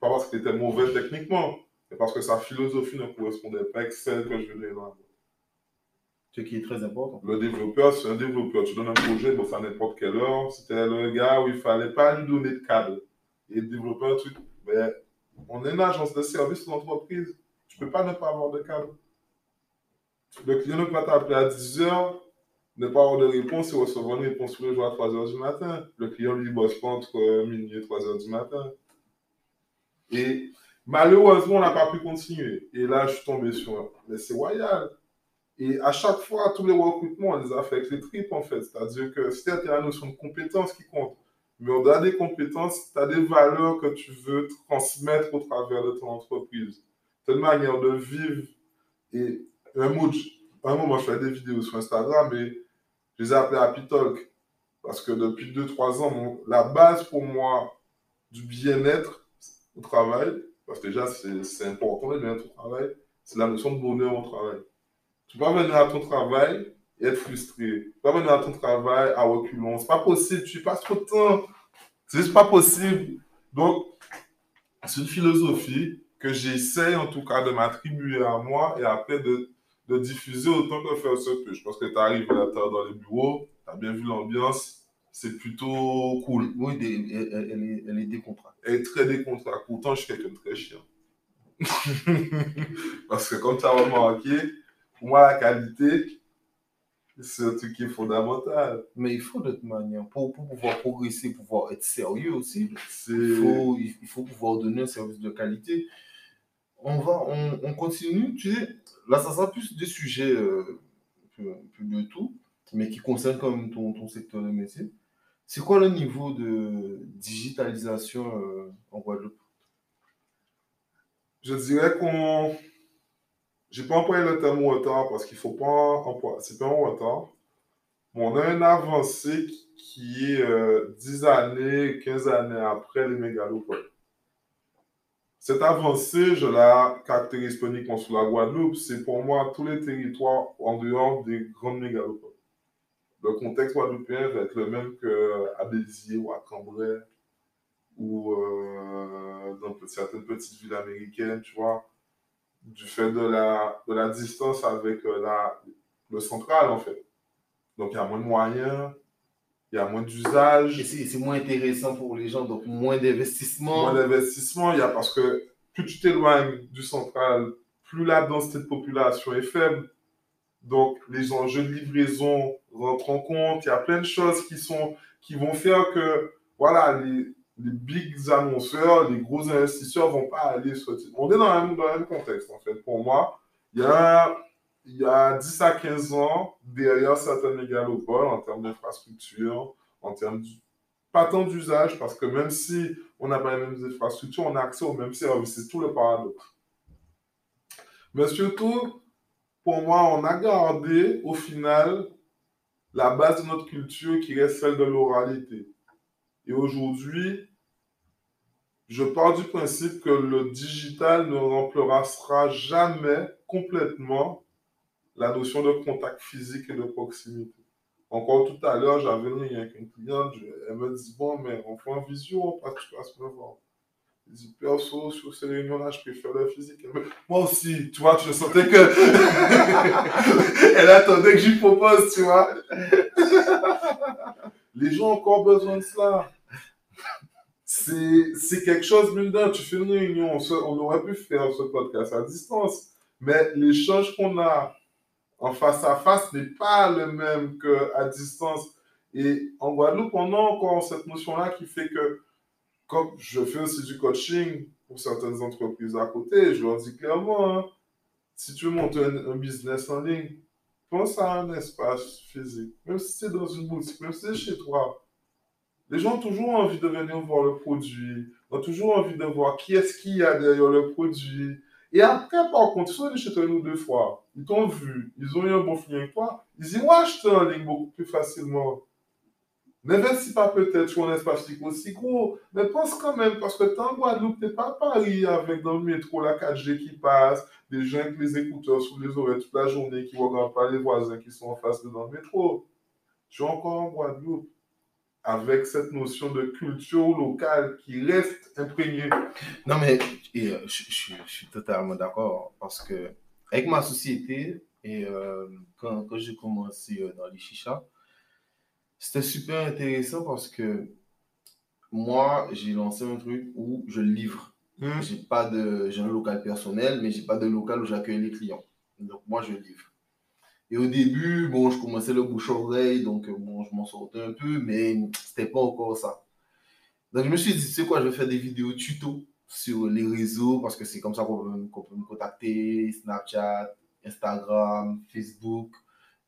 Pas parce qu'il était mauvais techniquement, mais parce que sa philosophie ne correspondait pas avec celle que je venais boîte. Ce qui est très important. Le développeur, c'est un développeur. Tu donnes un projet, bon, c'est à n'importe quelle heure. C'était le gars où il fallait pas lui donner de cadre. Et développer un truc, ben, on est une agence de service d'entreprise. Tu peux pas ne pas avoir de cadre. Le client ne peut pas t'appeler à 10 heures, ne pas avoir de réponse et recevoir une réponse tous les jours à 3 heures du matin. Le client, lui, bosse pas entre minuit et 3 heures du matin. Et malheureusement, on n'a pas pu continuer. Et là, je suis tombé sur. Mais c'est royal. Et à chaque fois, tous les recrutements, on les a fait avec les tripes, en fait. C'est-à-dire que c'est la notion de compétence qui compte. Mais au-delà des compétences, tu as des valeurs que tu veux transmettre au travers de ton entreprise. As une manière de vivre. Et un, mot, un moment, je fais des vidéos sur Instagram et je les ai appelées Happy Talk. Parce que depuis 2-3 ans, la base pour moi du bien-être au travail, parce que déjà, c'est important le bien-être au travail, c'est la notion de bonheur au travail. Tu peux pas venir à ton travail et être frustré. Tu peux pas venir à ton travail à reculons. C'est pas possible. Tu passes trop de temps. C'est juste pas possible. Donc, c'est une philosophie que j'essaie en tout cas de m'attribuer à moi et après de, de diffuser autant que faire se peut. Je pense que tu arrives là, dans les bureaux, tu as bien vu l'ambiance. C'est plutôt cool. Oui, elle, est, elle est décontractée. Elle est très décontractée. Pourtant, je suis quelqu'un de très chiant. Parce que comme tu as remarqué, pour moi, la qualité, c'est un truc qui est fondamental. Mais il faut de toute manière, pour, pour pouvoir progresser, pouvoir être sérieux aussi, il faut, il faut pouvoir donner un service de qualité. On va, on, on continue, tu sais, là ça sera plus des sujets, euh, un peu de tout, mais qui concernent quand même ton, ton secteur de métier. C'est quoi le niveau de digitalisation euh, en Guadeloupe? Je dirais qu'on. J'ai pas employé le terme retard parce qu'il faut pas employer. C'est pas un retard. Mais on a une avancée qui- est euh, 10 années, 15 années après les mégalopoles. Cette avancée, je la caractérise uniquement sur la Guadeloupe, c'est pour moi tous les territoires en dehors des grandes mégalopoles. Le contexte guadeloupéen va être le même qu'à Béziers ou à Cambrai ou euh, dans certaines petites villes américaines, tu vois, du fait de la, de la distance avec euh, la, le central, en fait. Donc, il y a moins de moyens, il y a moins Et d'usage, c'est c'est moins intéressant pour les gens, donc moins d'investissement. moins d'investissement. Il y a parce que plus tu t'éloignes du central, plus la densité de population est faible. Donc, les enjeux de livraison rentrent en compte. Il y a plein de choses qui, sont, qui vont faire que, voilà, les, les big annonceurs, les gros investisseurs vont pas aller sur... On est dans le même, dans le contexte, en fait. Pour moi, il y a, il y a 10 à 15 ans, derrière certaines mégalopoles, en termes d'infrastructure, en termes du- pas tant d'usage, parce que même si on n'a pas les mêmes infrastructures, on a accès aux mêmes services. C'est tout le paradoxe. Mais surtout, pour moi, on a gardé au final la base de notre culture qui reste celle de l'oralité. Et aujourd'hui, je pars du principe que le digital ne remplacera jamais complètement la notion de contact physique et de proximité. Encore tout à l'heure, j'avais une une cliente, je- elle me dit, bon, mais on fait un visio, on passe, tu passes me voir. Perso, sur ces réunions-là, je préfère le physique. Moi aussi, tu vois, je sentais que. Elle attendait que j'y propose, tu vois. Les gens ont encore besoin de cela. C'est quelque chose, mine tu fais une réunion, on, se- on aurait pu faire ce podcast à distance, mais l'échange qu'on a en face à face n'est pas le même qu'à distance. Et en Guadeloupe, on a encore cette notion-là qui fait que, comme je fais aussi du coaching pour certaines entreprises à côté, je leur dis clairement, hein, si tu veux monter un, business en ligne, pense à un espace physique, même si c'est dans une boutique, même si c'est chez toi. Les gens ont toujours envie de venir voir le produit, ont toujours envie de voir qui est-ce qu'il y a derrière le produit. Et après, par contre, ils sont allés chez toi une ou deux fois, ils t'ont vu, ils ont eu un bon feeling avec toi, ils iront acheter en ligne beaucoup plus facilement. N'investis pas peut-être sur un espace physique aussi gros, mais pense quand même, parce que t'es en Guadeloupe, t'es pas à Paris avec dans le métro la 4G qui passe, des gens avec les écouteurs sous les oreilles toute la journée qui regardent pas les voisins qui sont en face de dans le métro. Je suis encore en Guadeloupe avec cette notion de culture locale qui reste imprégnée. Non, mais euh, je suis totalement d'accord parce que avec ma société et euh, quand, quand j'ai commencé euh, dans les chichas, c'était super intéressant parce que moi, j'ai lancé un truc où je livre. J'ai pas de, j'ai un local personnel, mais j'ai pas de local où j'accueille les clients. Donc moi, je livre. Et au début, bon, je commençais le bouche-oreille, donc euh, bon, je m'en sortais un peu, mais c'était pas encore ça. Donc je me suis dit, tu sais quoi, je vais faire des vidéos tuto sur les réseaux parce que c'est comme ça qu'on peut, peut me contacter, Snapchat, Instagram, Facebook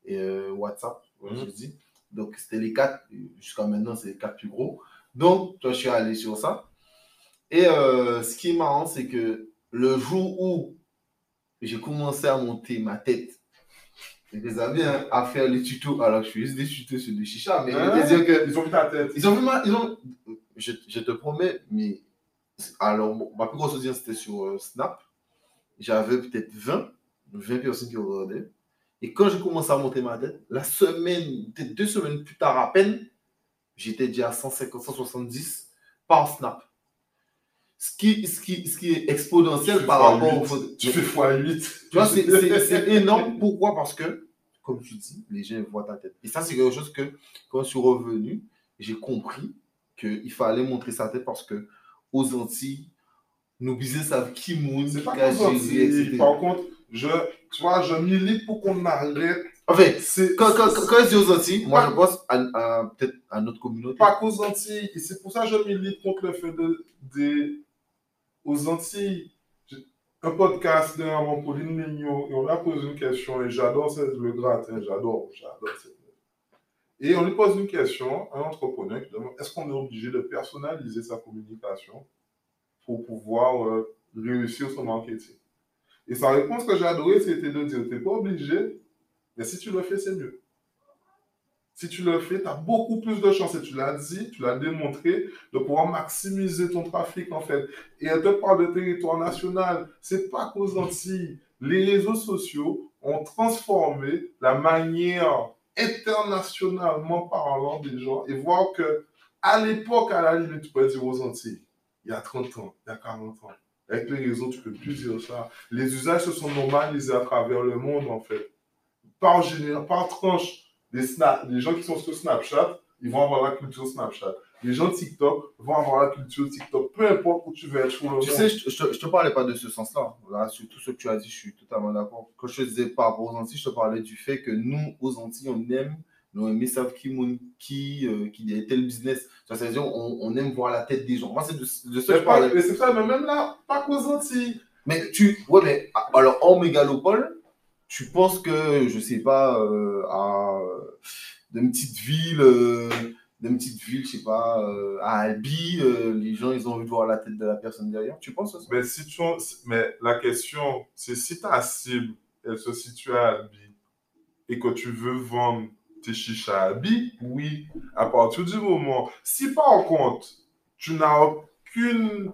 et euh, WhatsApp, Mhm. je dis. Donc c'était les quatre, jusqu'à maintenant c'est les quatre plus gros. Donc toi, je suis allé sur ça. Et euh, ce qui est marrant, c'est que le jour où j'ai commencé à monter ma tête, les amis, hein, à faire les tutos, alors je fais juste des tutos sur des chichas, mais veux dire que Ils ont vu ta tête. ils ont vu ma- ils ont, je, je te promets, mais alors ma plus grosse audience c'était sur euh, Snap. J'avais peut-être 20, 20 personnes qui regardaient. Et quand j'ai commencé à monter ma tête, la semaine, deux semaines plus tard à peine, j'étais déjà à 150, 170 par Snap. Ce qui, ce qui, ce qui est exponentiel par rapport photos. Tu fais x8. Tu vois, c'est- énorme. Pourquoi? Parce que, comme tu dis, les gens voient ta tête. Et ça, c'est quelque chose que, quand je suis revenu, j'ai compris qu'il fallait montrer sa tête parce que, aux Antilles, nos business savent qui moun, C'est qui a. Par contre, je, tu vois, je milite pour qu'on arrête. En fait, quand, quand, quand, je dis aux Antilles, moi, je pense à, à- peut-être à notre communauté. pas qu'aux Antilles. Et c'est pour ça que je milite contre le fait de, des aux Antilles. Un podcast dernièrement, Pauline Mignot, et on a posé une question, et j'adore le gratin, j'adore, j'adore cette Et on lui pose une question, un entrepreneur qui demande est-ce qu'on est obligé de personnaliser sa communication pour pouvoir euh, réussir son marketing? Et sa réponse que j'ai adorée, c'était de dire tu n'es pas obligé, mais si tu le fais, c'est mieux. Si tu le fais, tu as beaucoup plus de chances, et tu l'as dit, tu l'as démontré, de pouvoir maximiser ton trafic en fait. Et elle te parle de territoire national. C'est pas qu'aux Antilles. Les réseaux sociaux ont transformé la manière internationalement parlant des gens et voir que à l'époque, à la limite, tu peux dire aux Antilles, il y a 30 ans, il y a 40 ans. Avec les réseaux, tu peux plus dire ça. Les usages se sont normalisés à travers le monde, en fait. Par, général, par tranche, les, snap, les gens qui sont sur Snapchat, ils vont avoir la culture Snapchat. Les gens de TikTok vont avoir la culture TikTok. Peu importe où tu veux être sur le Tu monde. sais, je, je, te- je te parlais pas de ce sens-là. Là, sur tout ce que tu as dit, je suis totalement d'accord. Quand je te disais par rapport aux Antilles, je te parlais du fait que nous, aux Antilles, on aime, nous aimons savent qui, qui, euh, qui est tel business. Ça veut dire, on, on aime voir la tête des gens. Moi, c'est de, de ce que je Mais, c'est ça, mais même là, pas qu'aux Antilles. Mais tu, ouais, mais alors en mégalopole, tu penses que, je sais pas, euh, à d'une petite ville, euh, d'une petite ville, je sais pas, euh, à Albi, euh, les gens, ils ont envie de voir la tête de la personne derrière. Tu penses à ça? Mais, si tu, mais la question, c'est si ta cible, elle se situe à Albi et que tu veux vendre tes chichas à Albi, oui, à partir du moment. Si par contre, tu n'as aucune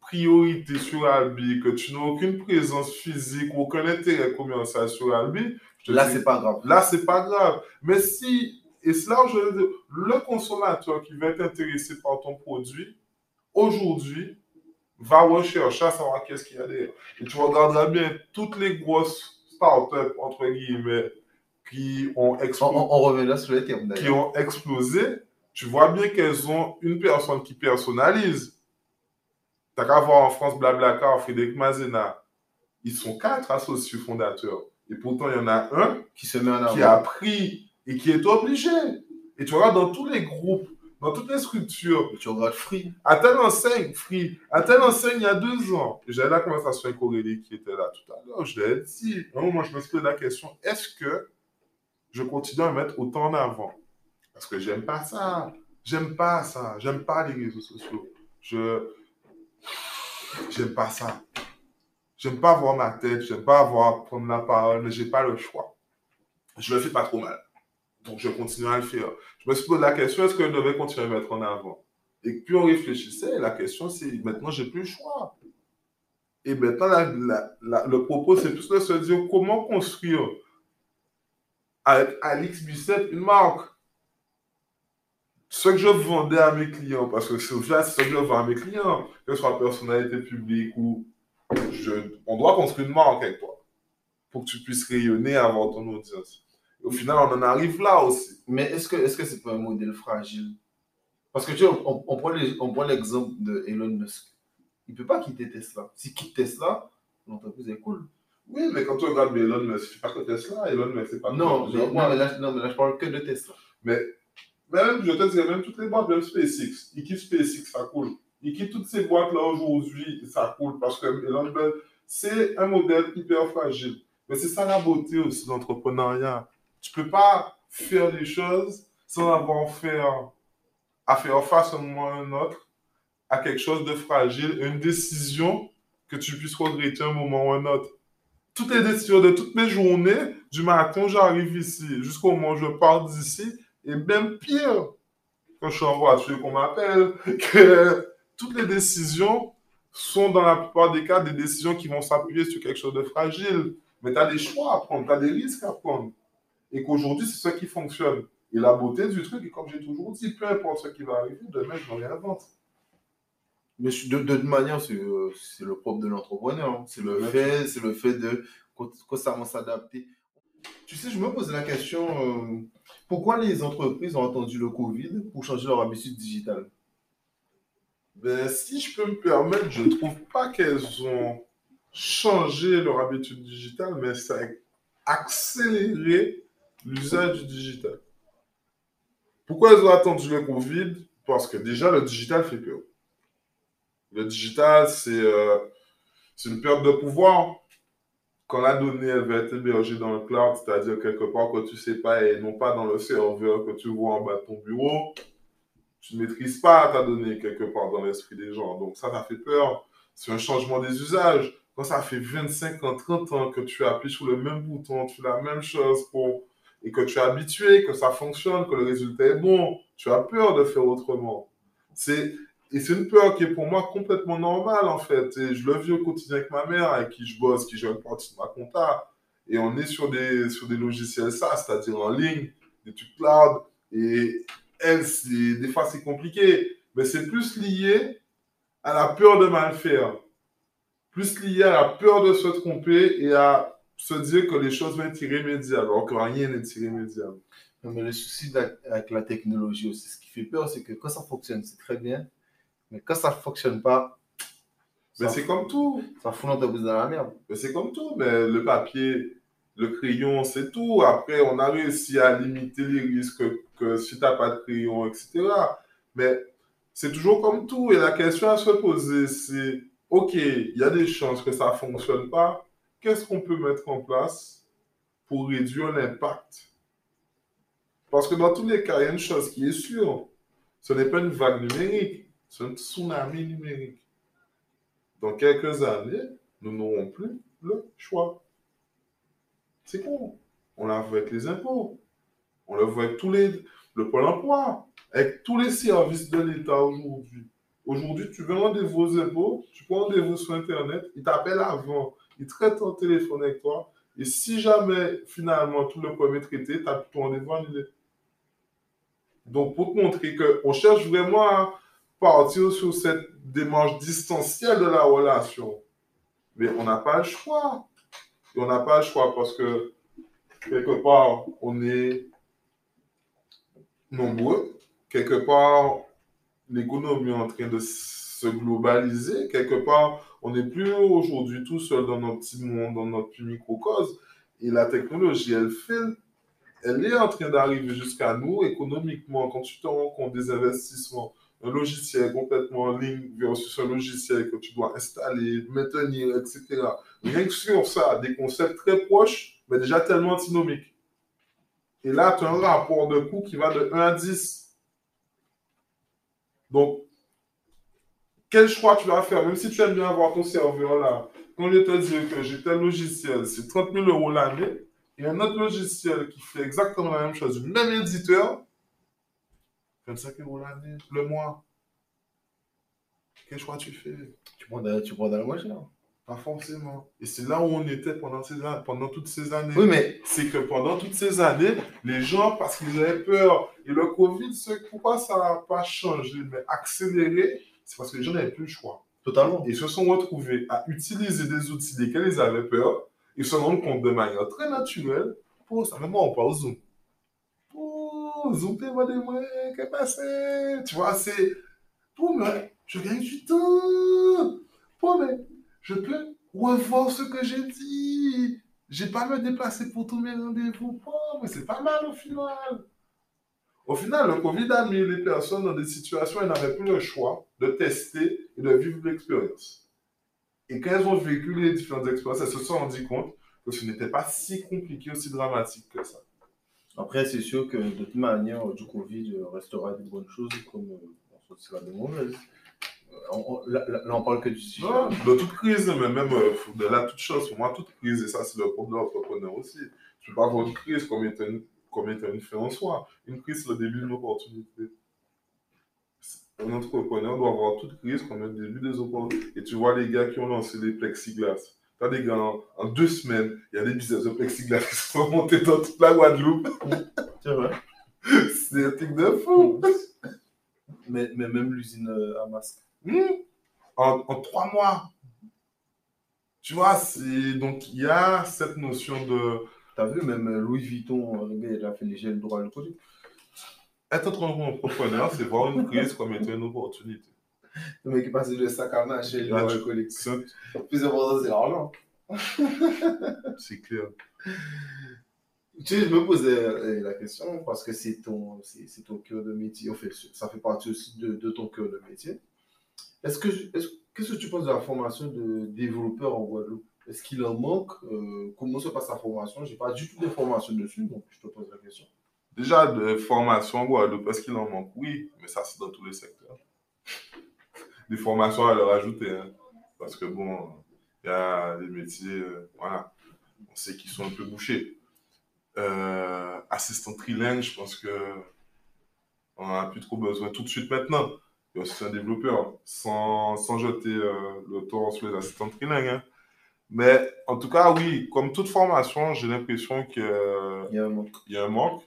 priorité sur Albi, que tu n'as aucune présence physique aucun intérêt commercial sur Albi, Là, c'est pas grave. Là, c'est pas grave. Mais si, et où je veux dire, le consommateur qui va être intéressé par ton produit, aujourd'hui, va rechercher à savoir qu'est-ce qu'il y a derrière. Et tu regarderas bien toutes les grosses startups, entre guillemets, qui ont On, explosé on, on revient là sur les termes qui ont explosé, tu vois bien qu'elles ont une personne qui personnalise. T'as qu'à voir en France Blablacar, Frédéric Mazena. Ils sont quatre associés fondateurs. Et pourtant, il y en a un Qui se met en qui a pris et qui est obligé. Et tu vois, dans tous les groupes, dans toutes les structures, Tu regardes Free. à telle enseigne, Free, à telle enseigne il y a deux ans, j'avais la conversation avec Aurélie qui était là tout à l'heure, je l'ai dit, à un moment, je me suis posé la question, est-ce que je continue à mettre autant en avant Parce que j'aime pas ça. J'aime pas ça. J'aime pas les réseaux sociaux. Je. J'aime pas ça. J'aime pas avoir ma tête, j'aime pas avoir prendre la parole, mais j'ai pas le choix. Je le fais pas trop mal. Donc je continue à le faire. Je me suis posé la question, est-ce que je devais continuer à mettre en avant? Et puis on réfléchissait, la question c'est, maintenant j'ai plus le choix. Et maintenant, le propos, c'est plus de se dire comment construire avec Alix Bicep une marque. Ce que je vendais à mes clients, parce que c'est ce que je vends à mes clients, que ce soit personnalité publique ou je, on doit construire une marque avec toi pour que tu puisses rayonner avant ton audience. Au final, on en arrive là aussi. Mais est-ce que est-ce que c'est pas un modèle fragile? Parce que tu vois, on, prend on prend l'exemple de Elon Musk. Il peut pas quitter Tesla. S'il quitte Tesla, l'entreprise est cool. Oui, mais quand tu regardes Elon Musk, c'est pas que Tesla, Elon Musk, c'est pas Non, que- mais, non, mais là, non, mais là, je parle que de Tesla. Même, je te dirais, même toutes les boîtes, même SpaceX, ils quittent SpaceX, ça coule. Ils quittent toutes ces boîtes-là aujourd'hui, ça coule, parce que Elon Musk, c'est un modèle hyper fragile. Mais c'est ça la beauté aussi de l'entrepreneuriat. Tu peux pas faire les choses sans avoir fait, à faire face à un moment ou à un autre à quelque chose de fragile, une décision que tu puisses regretter un moment ou un autre. Toutes les décisions de toutes mes journées, du matin où j'arrive ici, jusqu'au moment où je pars d'ici, et même pire, quand je suis en voiture, qu'on m'appelle, que toutes les décisions sont dans la plupart des cas des décisions qui vont s'appuyer sur quelque chose de fragile. Mais tu as des choix à prendre, tu as des risques à prendre. Et qu'aujourd'hui, c'est ce qui fonctionne. Et la beauté du truc, et comme j'ai toujours dit, peu importe ce qui va arriver, demain, je me réinvente. Mais de, de toute manière, c'est euh, c'est le propre de l'entrepreneur. hein. C'est le Ouais. fait, c'est le fait de con- constamment s'adapter. Tu sais, je me pose la question, euh, pourquoi les entreprises ont attendu le Covid pour changer leur habitude digitale? Ben, si je peux me permettre, je ne trouve pas qu'elles ont changé leur habitude digitale, mais ça a accéléré l'usage du digital. Pourquoi elles ont attendu le Covid? Parce que déjà, le digital fait peur. Le digital, c'est euh, c'est une perte de pouvoir. Quand la donnée elle va être hébergée dans le cloud, c'est-à-dire quelque part que tu ne sais pas et non pas dans le serveur que tu vois en bas de ton bureau, tu ne maîtrises pas ta donnée quelque part dans l'esprit des gens. Donc ça, ça fait peur. C'est un changement des usages. Quand ça fait 25 ans, 30 ans que tu appuies sur le même bouton, tu fais la même chose et que tu es habitué, que ça fonctionne, que le résultat est bon, tu as peur de faire autrement. C'est... Et c'est une peur qui est pour moi complètement normale en fait. Je le vis au quotidien avec ma mère, avec qui je bosse, qui gère une partie de ma compta. Et on est sur des, sur des logiciels SaaS, c'est-à-dire en ligne, des trucs cloud. Et elle, des fois, c'est compliqué. Mais c'est plus lié à la peur de mal faire. Plus lié à la peur de se tromper et à se dire que les choses vont être irrémédiables, alors que rien n'est irrémédiable. Non, mais le souci avec la technologie aussi, ce qui fait peur, c'est que quand ça fonctionne, c'est très bien. Mais quand ça ne fonctionne pas, Mais c'est comme tout. ça fout l'entreprise dans la merde. Mais c'est comme tout. Mais le papier, le crayon, c'est tout. Après, on a réussi à limiter les risques que, que si tu n'as pas de crayon, etc. Mais c'est toujours comme tout. Et la question à se poser, c'est OK, il y a des chances que ça ne fonctionne pas. Qu'est-ce qu'on peut mettre en place pour réduire l'impact? Parce que dans tous les cas, il y a une chose qui est sûre. Ce n'est pas une vague numérique, c'est un tsunami numérique. Dans quelques années, nous n'aurons plus le choix. C'est con. On la voit avec les impôts. On le voit avec tous les, le Pôle emploi, avec tous les services de l'État aujourd'hui. Aujourd'hui, tu veux rendez-vous impôts, tu prends rendez-vous sur Internet, ils t'appellent avant, ils traitent ton téléphone avec toi. Et si jamais, finalement, tout le est traité, tu as ton rendez-vous annulé. Donc, pour te montrer qu'on cherche vraiment à partir sur cette démarche distancielle de la relation. Mais on n'a pas le choix. Et on n'a pas le choix parce que, quelque part, on est nombreux. Quelque part, l'économie est en train de se globaliser. Quelque part, on n'est plus aujourd'hui tout seul dans notre petit monde, dans notre petit microcosme. Et la technologie, elle fait, elle est en train d'arriver jusqu'à nous économiquement. Quand tu te rends compte des investissements, un logiciel complètement en ligne versus un logiciel que tu dois installer, maintenir, etc. Rien que sur ça, des concepts très proches, mais déjà tellement antinomiques. Et là, tu as un rapport de coût qui va de 1 à 10. Donc, quel choix tu vas faire, même si tu aimes bien avoir ton serveur là, quand je te dis que j'ai tel logiciel, c'est 30 000 euros l'année, et un autre logiciel qui fait exactement la même chose, du même éditeur, 25 euros l'année, le mois. Quel choix tu fais? Tu prends dans, tu prends dans la moins cher. Pas forcément. Et c'est là où on était pendant, ces, pendant toutes ces années. Oui, mais. C'est que pendant toutes ces années, les gens, parce qu'ils avaient peur, et le Covid, pourquoi ça n'a pas changé, mais accéléré, c'est parce que les gens n'avaient plus le choix. Totalement. Ils se sont retrouvés à utiliser des outils desquels ils avaient peur. Ils se rendent compte de manière très naturelle. Pour ça, même moi, on parle Zoom. Oh, Zoom, t'es moi des moyens, qu'est-ce passé Tu vois, c'est. Pour je gagne du temps. Pour je peux revoir ce que j'ai dit. J'ai pas me déplacer pour tous mes rendez-vous. Mais c'est pas mal au final. Au final, le Covid a mis les personnes dans des situations où elles n'avaient plus le choix de tester et de vivre l'expérience. Et quand elles ont vécu les différentes expériences, elles se sont rendues compte que ce n'était pas si compliqué, aussi dramatique que ça. Après, c'est sûr que de toute manière, du Covid restera des bonnes choses comme on sortira des mauvaises. On, là, on parle que du sujet. de toute crise, mais même euh, de là, toute chose, pour moi, toute crise, et ça, c'est le problème de l'entrepreneur aussi. Tu peux pas avoir une crise comme étant une, comme étant une en soi. Une crise, c'est le début d'une opportunité. Un entrepreneur doit avoir toute crise comme le début des opportunités. Et tu vois les gars qui ont lancé les plexiglas. Tu as des gars, en, deux semaines, il y a des business de plexiglas qui sont montés dans toute la Guadeloupe. C'est vrai. c'est un truc de fou. Mais, mais même l'usine euh, à masque. Hmm. En, en, trois mois. Tu vois, c'est donc il y a cette notion de. Tu as vu, même Louis Vuitton, le gars, il a fait les gels droit alcoolique. Être entrepreneur, c'est voir une crise comme étant une opportunité. Le mec qui passe de sac à main chez. Le plus important, c'est l'argent. c'est clair. Tu sais, je me posais la question parce que c'est ton, c'est, ton cœur de métier. En fait, ça fait partie aussi de, de ton cœur de métier. Est-ce que, est-ce, qu'est-ce que tu penses de la formation de développeur en Guadeloupe? Est-ce qu'il en manque? Euh, Comment se passe la formation? Je n'ai pas du tout d'informations dessus, donc je te pose la question. Déjà, de formation en Guadeloupe, est-ce qu'il en manque? Oui, mais ça, c'est dans tous les secteurs. Des formations à leur ajouter, hein, parce que bon, il y a des métiers, euh, voilà, on sait qu'ils sont un peu bouchés. Euh, assistant trilingue, je pense que on n'a plus trop besoin tout de suite maintenant c'est un développeur, sans, sans jeter euh, le temps sur les assistants trilingues. Hein. Mais en tout cas, oui, comme toute formation, j'ai l'impression qu'il y a un manque. Il y a un manque,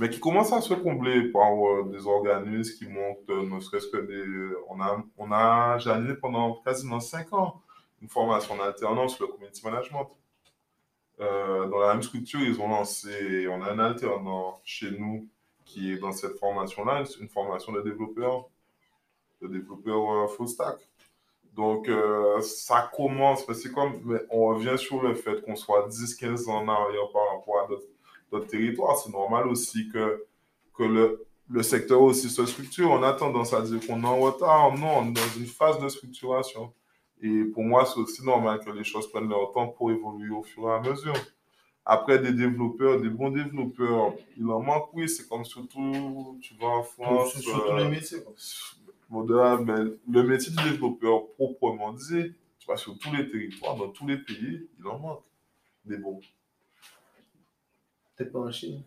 mais qui commence à se combler par euh, des organismes qui montent, euh, ne serait-ce que des. On a, on a j'ai pendant quasiment 5 ans une formation en alternance le community management. dans la même structure, ils ont lancé, on a un alternant chez nous qui est dans cette formation-là, une formation de développeur de développeurs euh, full stack. Donc, euh, ça commence, mais c'est comme, mais on revient sur le fait qu'on soit 10-15 ans en arrière par rapport à d'autres territoires. C'est normal aussi que, que le, le secteur aussi se structure. On a tendance à dire qu'on est en retard. Non, on est dans une phase de structuration. Et pour moi, c'est aussi normal que les choses prennent leur temps pour évoluer au fur et à mesure. Après, des développeurs, des bons développeurs, il en manque, oui, c'est comme surtout, tu vas en France. Sur, tous les métiers le métier de développeur proprement dit, tu vois, sur tous les territoires, dans tous les pays, il en manque des bons. Pas en Chine.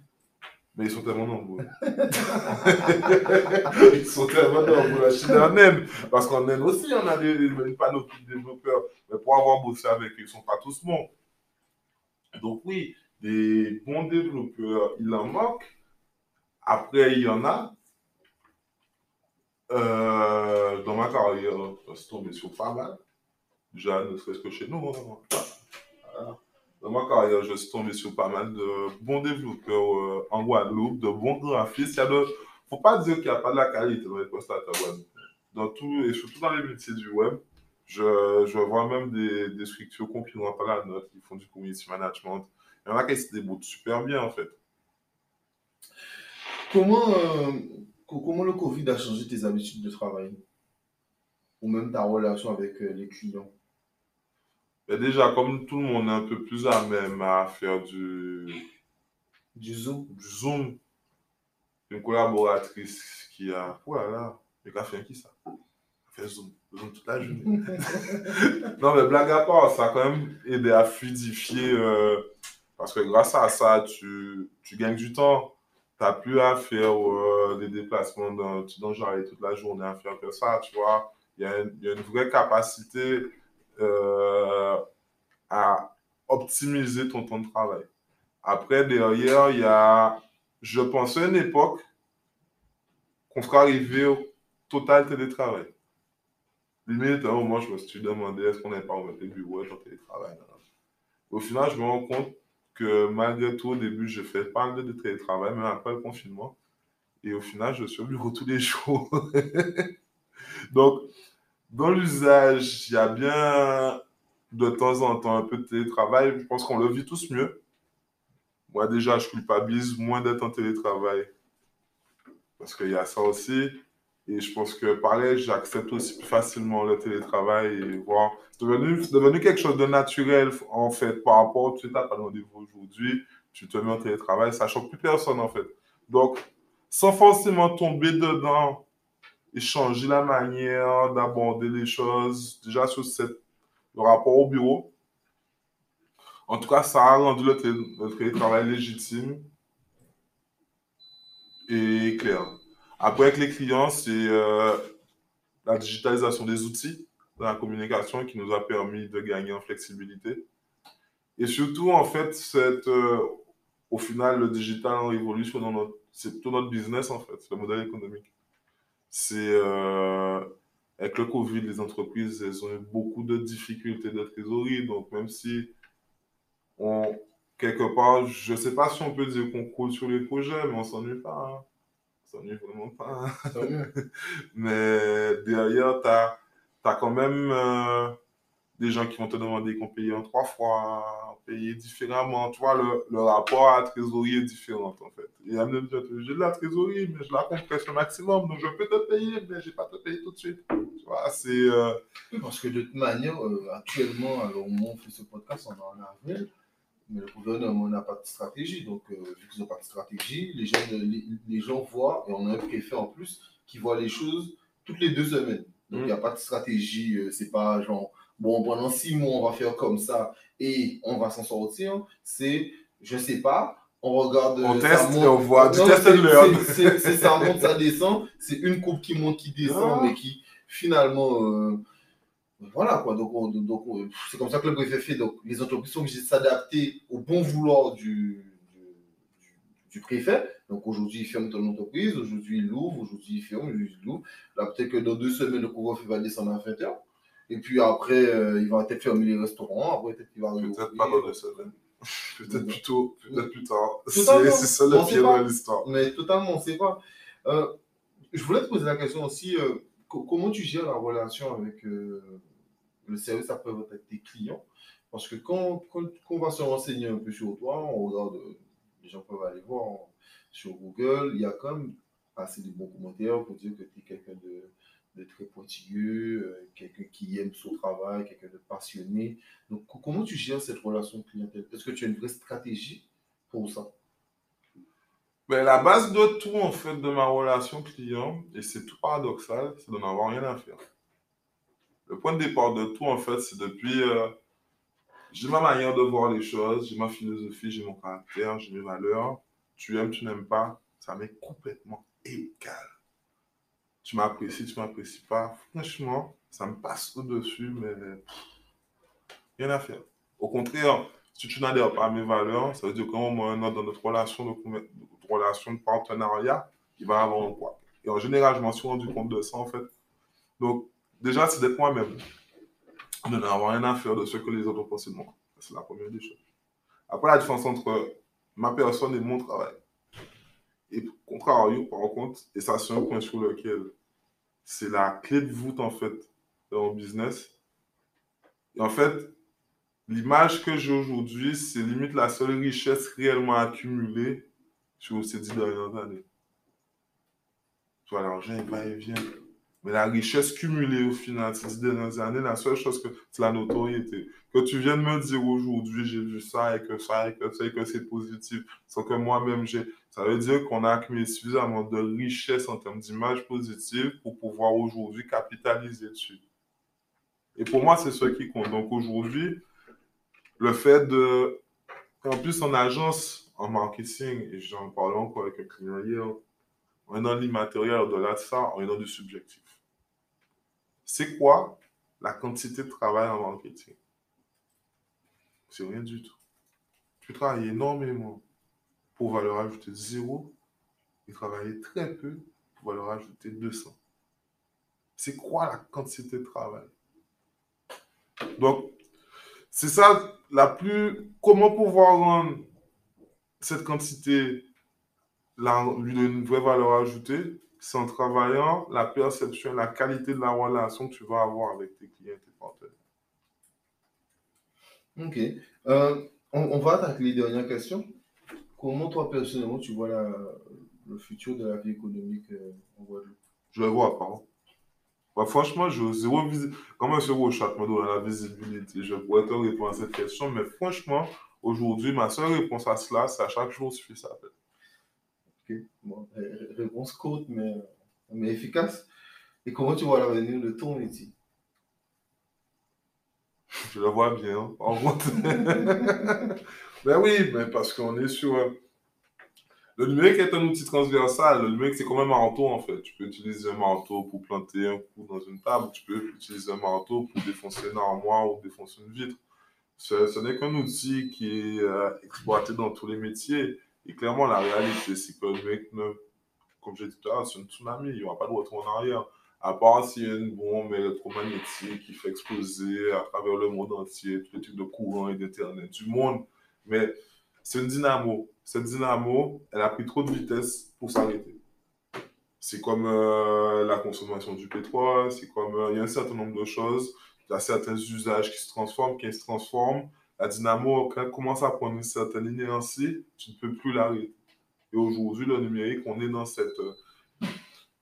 Mais ils sont tellement nombreux. ils sont tellement nombreux. La Chine en Inde. Parce qu'en Inde aussi, on a des, une panoplie de développeurs. Mais pour avoir bossé avec eux, ils ne sont pas tous bons. Donc oui, des bons développeurs, il en manque. Après, il y en a. Euh, dans ma carrière, je tombé sur pas mal. Déjà, ne serait-ce que chez nous. hein. Dans ma carrière, je suis tombé sur pas mal de bons développeurs euh, en Guadeloupe, de bons graphistes. Il de... faut pas dire qu'il n'y a pas de la qualité dans les postes à Guadeloupe. Dans tout, et surtout dans les métiers du web, je, je vois même des, des structures concurrentes à la note qui font du community management. Il y en a qui se débrouillent super bien, en fait. Comment, euh, co- comment le Covid a changé tes habitudes de travail? Ou même ta relation avec euh, les clients? Mais déjà, comme tout le monde est un peu plus à même à faire du, Du Zoom du Zoom, une collaboratrice qui a. Oh là là, mais qu'a fait qui ça? Elle fait Zoom, Zoom toute la journée. non, mais blague à part, ça a quand même aidé à fluidifier. euh, parce que grâce à ça, tu, tu gagnes du temps. Tu n'as plus à faire euh, des déplacements dans, dans genre toute la journée à faire que ça, tu vois. Y, il y a une vraie capacité euh, à optimiser ton temps de travail. Après, derrière, il y a, je pensais à une époque qu'on serait arrivé au total télétravail. Limite, à un moment, je me suis demandé est-ce qu'on n'avait pas remettre les bureaux en télétravail. Au final, je me rends compte que malgré tout, au début, j'ai fait pas mal de télétravail, même après le confinement. Et au final, je suis au bureau tous les jours. Donc, dans l'usage, il y a bien de temps en temps un peu de télétravail. Je pense qu'on le vit tous mieux. Moi, déjà, je culpabilise moins d'être en télétravail. Parce qu'il y a ça aussi. Et je pense que pareil, j'accepte aussi plus facilement le télétravail. C'est devenu, quelque chose de naturel, en fait, par rapport, tu n'as pas de rendez-vous aujourd'hui, tu te mets en télétravail, ça choque plus personne, en fait. Donc, sans forcément tomber dedans et changer la manière d'aborder les choses, déjà sur le rapport au bureau, en tout cas, ça a rendu le, télétravail légitime et clair. Après, avec les clients, c'est euh, la digitalisation des outils dans la communication qui nous a permis de gagner en flexibilité. Et surtout, en fait, cette, euh, au final, le digital en révolution dans notre, c'est tout notre business, en fait, le modèle économique. C'est, euh, avec le Covid, les entreprises, elles ont eu beaucoup de difficultés de trésorerie. Donc, même si on, quelque part, je ne sais pas si on peut dire qu'on coule sur les projets, mais on s'ennuie pas. hein. On s'ennuie vraiment pas. hein. Mais derrière, tu as, quand même euh, des gens qui vont te demander qu'on paye en trois fois, payer différemment. Tu vois, le, le rapport à la trésorerie est différent, en fait. Et elle me dit, j'ai de la trésorerie, mais je la compresse au maximum, donc je peux te payer, mais je vais pas te payer tout de suite. Tu vois, c'est... euh, parce que de toute manière, euh, actuellement, alors moment où on fait ce podcast, on est en avril, mais le gouvernement n'a pas de stratégie. Donc, euh, vu qu'ils n'ont pas de stratégie, les gens, les, les gens voient, et on a un préfet en plus, qui voit les choses toutes les deux semaines. Donc, il Mm. n'y a pas de stratégie. euh, c'est pas genre, bon, pendant six mois, on va faire comme ça et on va s'en sortir. C'est, je sais pas, on regarde. On euh, teste et on voit du test learn. c'est- ça monte, ça descend. C'est une courbe qui monte, qui descend, Ah. mais qui finalement. euh, voilà quoi, donc, on- donc on- c'est comme ça que le préfet fait. Donc les entreprises sont obligées de s'adapter au bon vouloir du, du, du préfet. Donc aujourd'hui, il ferme ton entreprise, aujourd'hui, il l'ouvre, aujourd'hui, il ferme, aujourd'hui, il l'ouvre. Là, peut-être que dans deux semaines, le couvre-feu va descendre à 20h. Et puis après, euh, il va peut-être fermer les restaurants. Après, peut-être qu'il va Peut-être pas dans deux semaines. Peut-être plus tôt, peut-être plus tard. C'est ça le On sait pire de l'histoire. Mais totalement, c'est pas. Euh, je voulais te poser la question aussi euh, co- comment tu gères la relation avec euh, le service après-vente avec tes clients? Parce que quand, quand, quand on va se renseigner un peu sur toi, on regarde, les gens peuvent aller voir sur Google, il y a quand même assez de bons commentaires pour dire que tu es quelqu'un de, de très pointilleux, euh, quelqu'un qui aime son travail, quelqu'un de passionné. Donc, co- comment tu gères cette relation clientèle? Est-ce que tu as une vraie stratégie pour ça? Mais la base de tout, en fait, de ma relation client, et c'est tout paradoxal, c'est de n'avoir rien à faire. Le point de départ de tout, en fait, c'est depuis. euh, j'ai ma manière de voir les choses, j'ai ma philosophie, j'ai mon caractère, j'ai mes valeurs. tu aimes, tu n'aimes pas, ça m'est complètement égal. Tu m'apprécies, tu m'apprécies pas. Franchement, ça me passe au-dessus, mais rien à faire. Au contraire, si tu n'adhères pas à mes valeurs, ça veut dire qu'à un moment dans notre relation de, relation de partenariat, il va avoir un poids. Et en général, je m'en suis rendu compte de ça, en fait. Donc, déjà, c'est d'être moi-même. De n'avoir rien à faire de ce que les autres pensé de moi. C'est la première des choses. Après, la différence entre ma personne et mon travail. Et contrario, par contre, et ça, c'est un point sur lequel c'est la clé de voûte, en fait, mon business. Et en fait, l'image que j'ai aujourd'hui, c'est limite la seule richesse réellement accumulée sur ces dix dernières années. Tu vois, l'argent, il va et vient. Mais la richesse cumulée au final, ces dernières années, la seule chose que c'est la notoriété. Que tu viennes me dire aujourd'hui, j'ai vu ça et que ça et que ça et que c'est positif, sans que moi-même j'ai. Ça veut dire qu'on a accumulé suffisamment de richesse en termes d'image positive pour pouvoir aujourd'hui capitaliser dessus. Et pour moi, c'est ce qui compte. Donc aujourd'hui, le fait de. En plus, en agence, en marketing, et j'en parlais encore avec un client hier, on est dans l'immatériel, au-delà de ça, on est dans du subjectif. C'est quoi la quantité de travail en marketing? C'est rien du tout. Tu travailles énormément pour valeur ajoutée zéro et travailler très peu pour valeur ajoutée 200. C'est quoi la quantité de travail? Donc, c'est ça la plus. Comment pouvoir rendre cette quantité lui donner une vraie valeur ajoutée, c'est en travaillant la perception, la qualité de la relation que tu vas avoir avec tes clients et tes partenaires. Ok. Euh, on, va attaquer les dernières questions. Comment toi, personnellement, tu vois le futur de la vie économique euh, en Guadeloupe? Je le vois pas. Bah, franchement, je zéro visibilité. Comment ce chat me donne la visibilité? Je pourrais te répondre à cette question, mais franchement, aujourd'hui, ma seule réponse à cela, c'est à chaque jour suffit ça. Bon, réponse courte, mais, mais efficace. Et comment tu vois l'avenir de ton métier? Je le vois bien, en route. ben oui, mais parce qu'on est sur le numérique est un outil transversal. Le numérique, c'est comme un marteau, en fait. Tu peux utiliser un marteau pour planter un coup dans une table. Tu peux utiliser un marteau pour défoncer une armoire ou défoncer une vitre. Ce, n'est qu'un outil qui est euh, exploité dans tous les métiers. Et clairement, la réalité, c'est que le numérique, comme j'ai dit tout à l'heure, c'est un tsunami. Il n'y aura pas de retour en arrière. À part s'il y a une bombe électromagnétique qui fait exploser à travers le monde entier tous les types de courants et d'Internet du monde. Mais c'est une dynamo. Cette dynamo, elle a pris trop de vitesse pour s'arrêter. C'est comme euh, la consommation du pétrole, c'est comme euh, il y a un certain nombre de choses, il y a certains usages qui se transforment, qui se transforment. La dynamo, quand elle commence à prendre une certaine inertie, tu ne peux plus l'arrêter. Et aujourd'hui, le numérique, on est dans cette. Euh,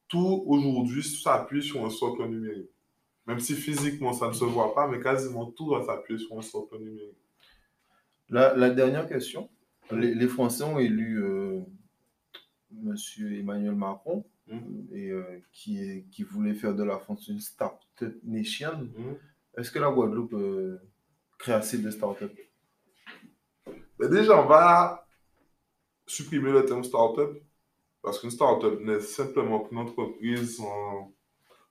tout aujourd'hui s'appuie sur un socle numérique. Même si physiquement ça ne se voit pas, mais quasiment tout doit s'appuyer sur un socle numérique. La, dernière question. Les, Français ont élu euh, M. Emmanuel Macron, mmh. et, euh, qui, qui voulait faire de la France une start-up nation. Mmh. Est-ce que la Guadeloupe euh, assez de start-up ben Déjà, on va supprimer le terme start-up, parce qu'une start-up n'est simplement qu'une entreprise en...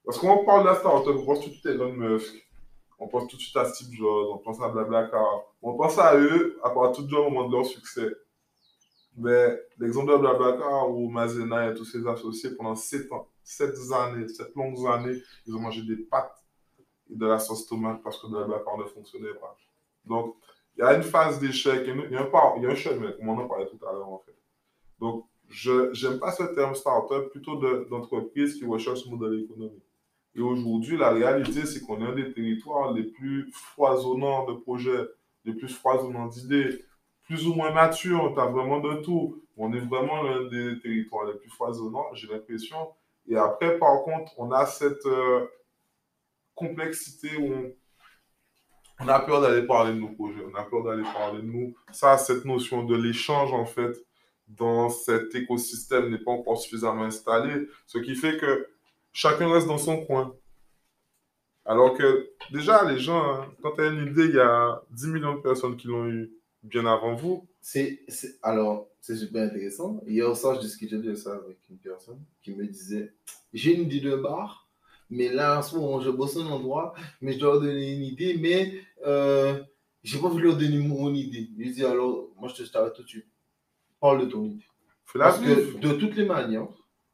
Parce qu'on parle de la start-up, on pense tout de suite à Elon Musk, on pense tout de suite à Steve Jobs, on pense à Blablacar, on pense à eux à partir du moment de leur succès. Mais l'exemple de Blablacar ou Mazena et tous ses associés pendant 7 ans, 7 années, 7 longues années, ils ont mangé des pâtes de la sauce tomate parce que Blablacar ne fonctionnait pas. Donc, il y a une phase d'échec, il y a un, il y a un chemin, comme on en parlait tout à l'heure en fait. Donc, je n'aime pas ce terme startup, plutôt d'entreprise qui recherche ce modèle économique. Et aujourd'hui, la réalité, c'est qu'on est un des territoires les plus foisonnants de projets, les plus foisonnants d'idées, plus ou moins matures, tu as vraiment de tout. On est vraiment l'un des territoires les plus foisonnants, j'ai l'impression. Et après, par contre, on a cette euh, complexité où on, a peur d'aller parler de nos projets, on a peur d'aller parler de nous. Ça, cette notion de l'échange, en fait, dans cet écosystème n'est pas encore suffisamment installée. Ce qui fait que chacun reste dans son coin. Alors que déjà, les gens, hein, quand tu as une idée, il y a 10 millions de personnes qui l'ont eu bien avant vous. c'est- alors, c'est super intéressant. Hier soir, je discutais de ça avec une personne qui me disait J'ai une idée de bar, mais là, en ce moment, je bosse un endroit, mais je dois leur donner une idée, mais euh, j'ai pas voulu leur donner mon idée. Je lui dis Alors, moi, je te je t'arrête tout de suite. Parle de ton idée. Parce que de toutes les manières,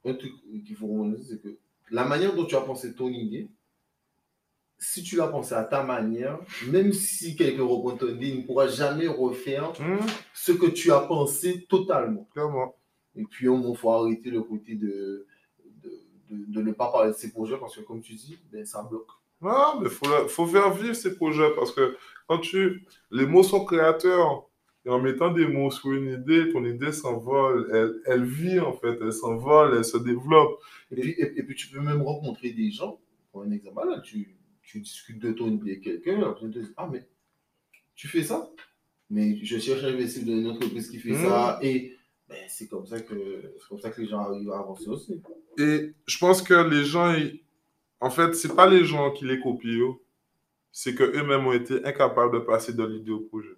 un truc qu'il faut reconnaître, c'est que la manière dont tu as pensé ton idée, si tu l'as pensé à ta manière, même si quelqu'un reprend ton idée, il ne pourra jamais refaire Hum, ce que tu as pensé totalement. clairement. Et puis, il faut arrêter le côté de, de, ne pas parler de ces projets parce que, comme tu dis, ben, ça bloque. Non, mais faut, la- faut faire vivre ces projets parce que quand tu. Les mots sont créateurs. Et en mettant des mots sur une idée, ton idée s'envole. Elle, elle vit en fait, elle s'envole, elle se développe. Et puis, et, et puis, tu peux même rencontrer des gens. Pour un exemple, là, tu, tu discutes de ton idée avec quelqu'un, personne te dit Ah, mais tu fais ça? Mais je cherche à investir dans une entreprise qui fait Mhm. ça. Et ben, c'est comme, ça que- c'est comme ça que les gens arrivent à avancer aussi. Et je pense que les gens, en fait, c'est pas les gens qui les copient, c'est qu'eux-mêmes ont été incapables de passer de l'idée au projet.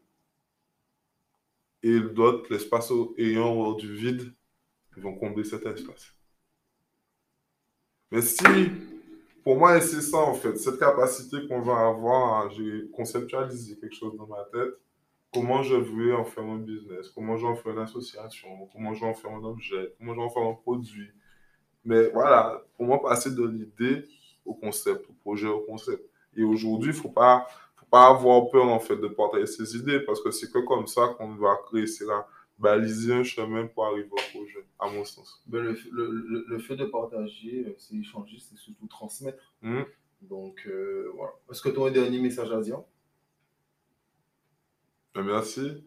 Et d'autres, l'espace ayant du vide, ils vont combler cet espace. Mais si, pour moi, c'est ça en fait, cette capacité qu'on va avoir, à- j'ai conceptualisé quelque chose dans ma tête, comment je veux en faire un business, comment je vais en faire une association, comment je vais en faire un objet, comment je vais en faire un produit? Mais voilà, pour moi, passer de l'idée au concept, au projet au concept? Et aujourd'hui, il ne faut pas, faut pas avoir peur en fait de partager ses idées parce que c'est que comme ça qu'on va réussir à baliser un chemin pour arriver au projet, à mon sens. Ben, le, le, le, le fait de partager, euh, c'est échanger, c'est surtout transmettre. Mhm. Donc, euh, voilà. Est-ce que tu as un dernier message à dire? Mais merci.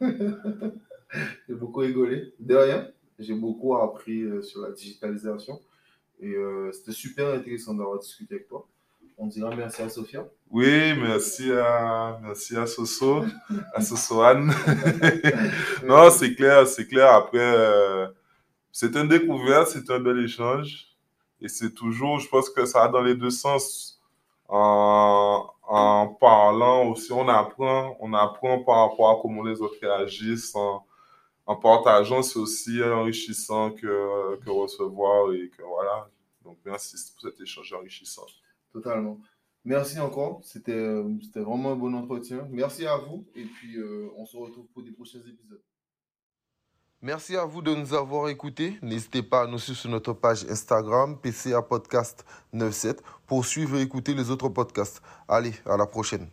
J'ai beaucoup rigolé. De rien, j'ai beaucoup appris euh, sur la digitalisation. Et euh, c'était super intéressant d'avoir discuté avec toi. On dira merci à Sophia. Oui, merci à, merci à Soso, à Sosoane. non, c'est clair, c'est clair. Après, euh, c'est une découverte, c'est un bel échange. Et c'est toujours, je pense que ça va dans les deux sens. En, en parlant aussi, on apprend, on apprend par rapport à comment les autres réagissent. En, en partageant, c'est aussi enrichissant que, que recevoir. Et que voilà. Donc, merci pour cet échange enrichissant. Totalement. Merci encore. C'était euh, c'était vraiment un bon entretien. Merci à vous. Et puis, euh, on se retrouve pour des prochains épisodes. Merci à vous de nous avoir écoutés. N'hésitez pas à nous suivre sur notre page Instagram, PCA Podcast 97, pour suivre et écouter les autres podcasts. Allez, à la prochaine.